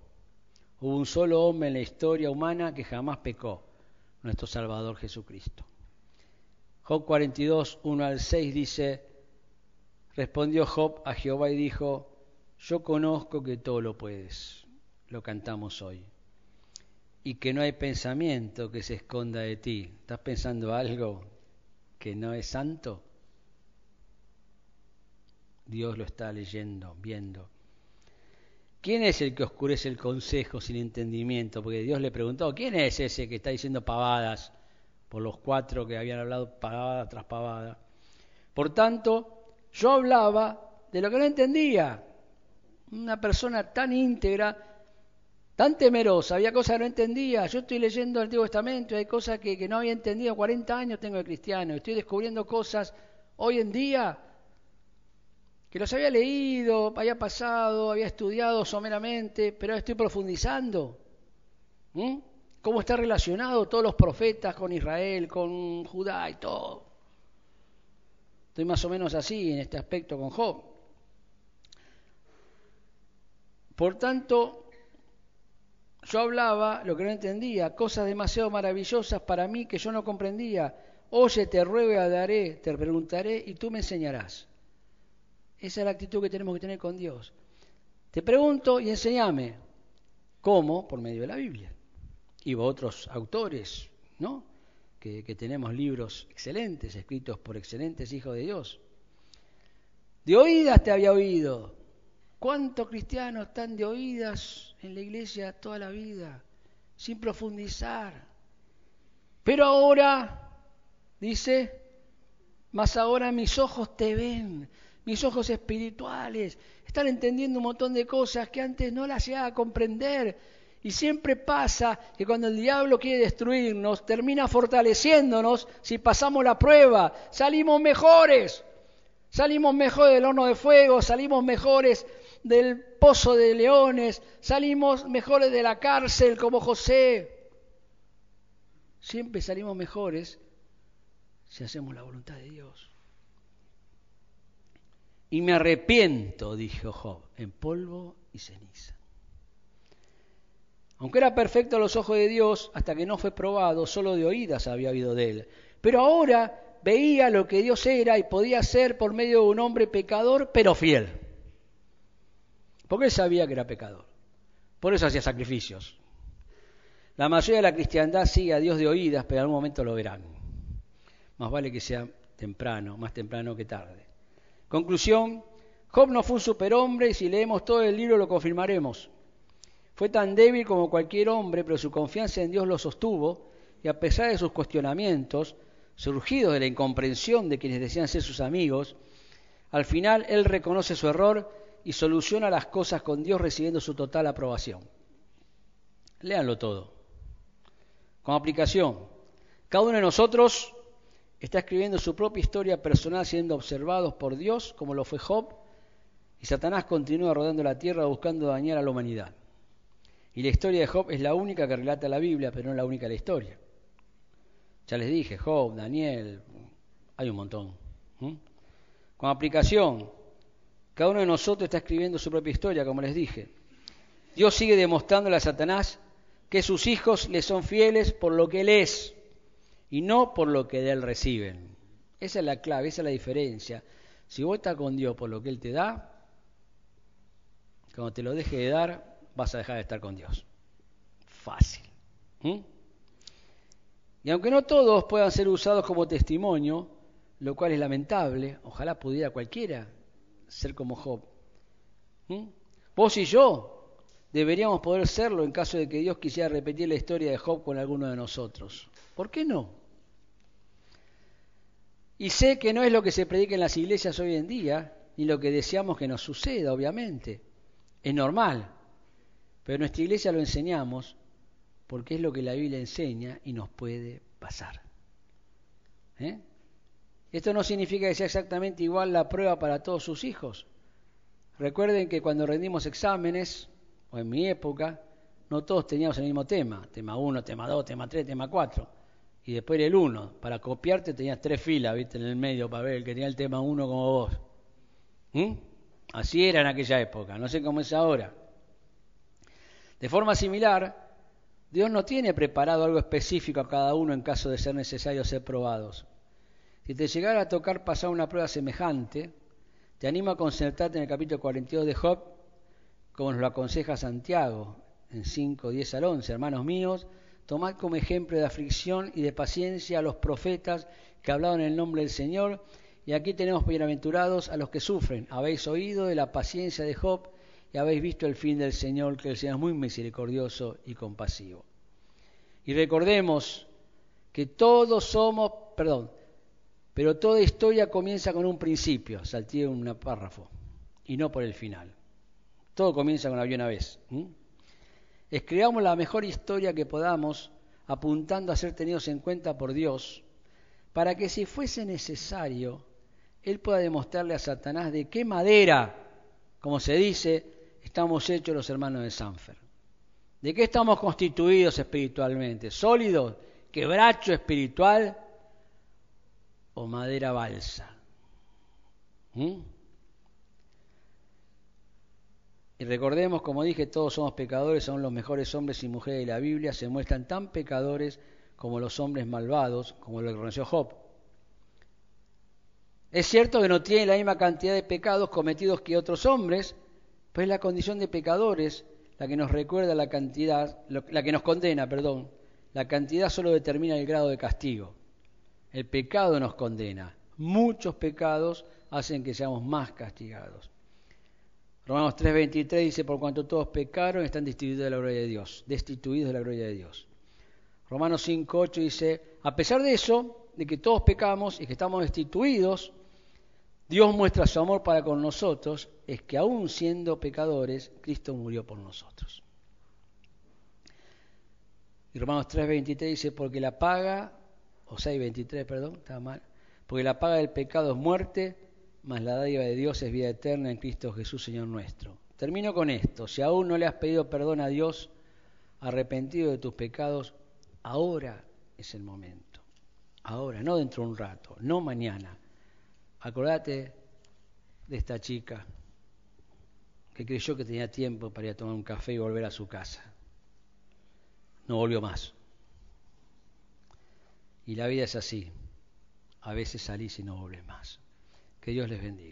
Hubo un solo hombre en la historia humana que jamás pecó, nuestro Salvador Jesucristo. Job 42, 1 al 6 dice, respondió Job a Jehová y dijo, yo conozco que todo lo puedes, lo cantamos hoy, y que no hay pensamiento que se esconda de ti. ¿Estás pensando algo que no es santo? Dios lo está leyendo, viendo. ¿Quién es el que oscurece el consejo sin entendimiento? Porque Dios le preguntó, ¿quién es ese que está diciendo pavadas? por los cuatro que habían hablado pavada tras pavada. Por tanto, yo hablaba de lo que no entendía. Una persona tan íntegra, tan temerosa, había cosas que no entendía. Yo estoy leyendo el Antiguo Testamento y hay cosas que, no había entendido. 40 años tengo de cristiano, estoy descubriendo cosas hoy en día que los había leído, había pasado, había estudiado someramente, pero estoy profundizando. Cómo está relacionado todos los profetas con Israel, con Judá y todo. Estoy más o menos así en este aspecto con Job. Por tanto, yo hablaba lo que no entendía, cosas demasiado maravillosas para mí que yo no comprendía. Oye, te ruego, daré, te preguntaré y tú me enseñarás. Esa es la actitud que tenemos que tener con Dios. Te pregunto y enséñame. ¿Cómo? Por medio de la Biblia y otros autores, ¿no? Que, tenemos libros excelentes, escritos por excelentes hijos de Dios. De oídas te había oído. ¿Cuántos cristianos están de oídas en la iglesia toda la vida, sin profundizar? Pero ahora, dice, más ahora mis ojos te ven, mis ojos espirituales, están entendiendo un montón de cosas que antes no las llegaba a comprender y siempre pasa que cuando el diablo quiere destruirnos, termina fortaleciéndonos si pasamos la prueba. Salimos mejores. Salimos mejores del horno de fuego, salimos mejores del pozo de leones, salimos mejores de la cárcel como José. Siempre salimos mejores si hacemos la voluntad de Dios. Y me arrepiento, dijo Job, en polvo y ceniza. Aunque era perfecto a los ojos de Dios, hasta que no fue probado, solo de oídas había oído de él. Pero ahora veía lo que Dios era y podía ser por medio de un hombre pecador, pero fiel. Porque él sabía que era pecador. Por eso hacía sacrificios. La mayoría de la cristiandad sigue a Dios de oídas, pero en algún momento lo verán. Más vale que sea temprano, más temprano que tarde. Conclusión, Job no fue un superhombre y si leemos todo el libro lo confirmaremos. Fue tan débil como cualquier hombre, pero su confianza en Dios lo sostuvo y a pesar de sus cuestionamientos, surgidos de la incomprensión de quienes decían ser sus amigos, al final él reconoce su error y soluciona las cosas con Dios recibiendo su total aprobación. Léanlo todo. Con aplicación, cada uno de nosotros está escribiendo su propia historia personal siendo observados por Dios, como lo fue Job, y Satanás continúa rodando la tierra buscando dañar a la humanidad. Y la historia de Job es la única que relata la Biblia, pero no la única de la historia. Ya les dije, Job, Daniel, hay un montón. Con aplicación, cada uno de nosotros está escribiendo su propia historia, como les dije. Dios sigue demostrándole a Satanás que sus hijos le son fieles por lo que él es y no por lo que de él reciben. Esa es la clave, esa es la diferencia. Si vos estás con Dios por lo que él te da, cuando te lo deje de dar, vas a dejar de estar con Dios. Fácil. Y aunque no todos puedan ser usados como testimonio, lo cual es lamentable, ojalá pudiera cualquiera ser como Job. ¿Mm? Vos y yo deberíamos poder serlo en caso de que Dios quisiera repetir la historia de Job con alguno de nosotros. ¿Por qué no? Y sé que no es lo que se predica en las iglesias hoy en día, ni lo que deseamos que nos suceda, obviamente. Es normal. Pero nuestra iglesia lo enseñamos porque es lo que la Biblia enseña y nos puede pasar. ¿Eh? Esto no significa que sea exactamente igual la prueba para todos sus hijos. Recuerden que cuando rendimos exámenes, o en mi época, no todos teníamos el mismo tema. Tema 1, tema 2, tema 3, tema 4. Y después el 1. Para copiarte tenías tres filas, viste, en el medio para ver el que tenía el tema 1 como vos. ¿Mm? Así era en aquella época, no sé cómo es ahora. De forma similar, Dios no tiene preparado algo específico a cada uno en caso de ser necesario ser probados. Si te llegara a tocar pasar una prueba semejante, te animo a concentrarte en el capítulo 42 de Job, como nos lo aconseja Santiago, en 5, 10 al 11. Hermanos míos, tomad como ejemplo de aflicción y de paciencia a los profetas que hablaron en el nombre del Señor, y aquí tenemos bienaventurados a los que sufren. Habéis oído de la paciencia de Job, y habéis visto el fin del Señor, que el Señor es muy misericordioso y compasivo. Y recordemos que todos somos, perdón, pero toda historia comienza con un principio, salté un párrafo, y no por el final. Todo comienza con la una vez. Escribamos la mejor historia que podamos, apuntando a ser tenidos en cuenta por Dios, para que si fuese necesario, Él pueda demostrarle a Satanás de qué madera, como se dice, estamos hechos los hermanos de Sanfer? ¿De qué estamos constituidos espiritualmente? ¿Sólidos? ¿Quebracho espiritual? ¿O madera balsa? ¿Mm? Y recordemos, como dije, todos somos pecadores, son los mejores hombres y mujeres de la Biblia, se muestran tan pecadores como los hombres malvados, como lo reconoció Job. Es cierto que no tienen la misma cantidad de pecados cometidos que otros hombres, pues la condición de pecadores la que nos recuerda la cantidad, la que nos condena, perdón. La cantidad solo determina el grado de castigo. El pecado nos condena. Muchos pecados hacen que seamos más castigados. Romanos 3:23 dice, por cuanto todos pecaron, están destituidos de la gloria de Dios, destituidos de la gloria de Dios. Romanos 5:8 dice, a pesar de eso, de que todos pecamos y que estamos destituidos, Dios muestra su amor para con nosotros, es que aún siendo pecadores, Cristo murió por nosotros. Y Romanos 3:23 dice, porque la paga, o 6:23, perdón, está mal, porque la paga del pecado es muerte, mas la dádiva de Dios es vida eterna en Cristo Jesús, Señor nuestro. Termino con esto, si aún no le has pedido perdón a Dios, arrepentido de tus pecados, ahora es el momento. Ahora, no dentro de un rato, no mañana Acordate de esta chica que creyó que tenía tiempo para ir a tomar un café y volver a su casa. No volvió más. Y la vida es así. A veces salís y no volvés más. Que Dios les bendiga.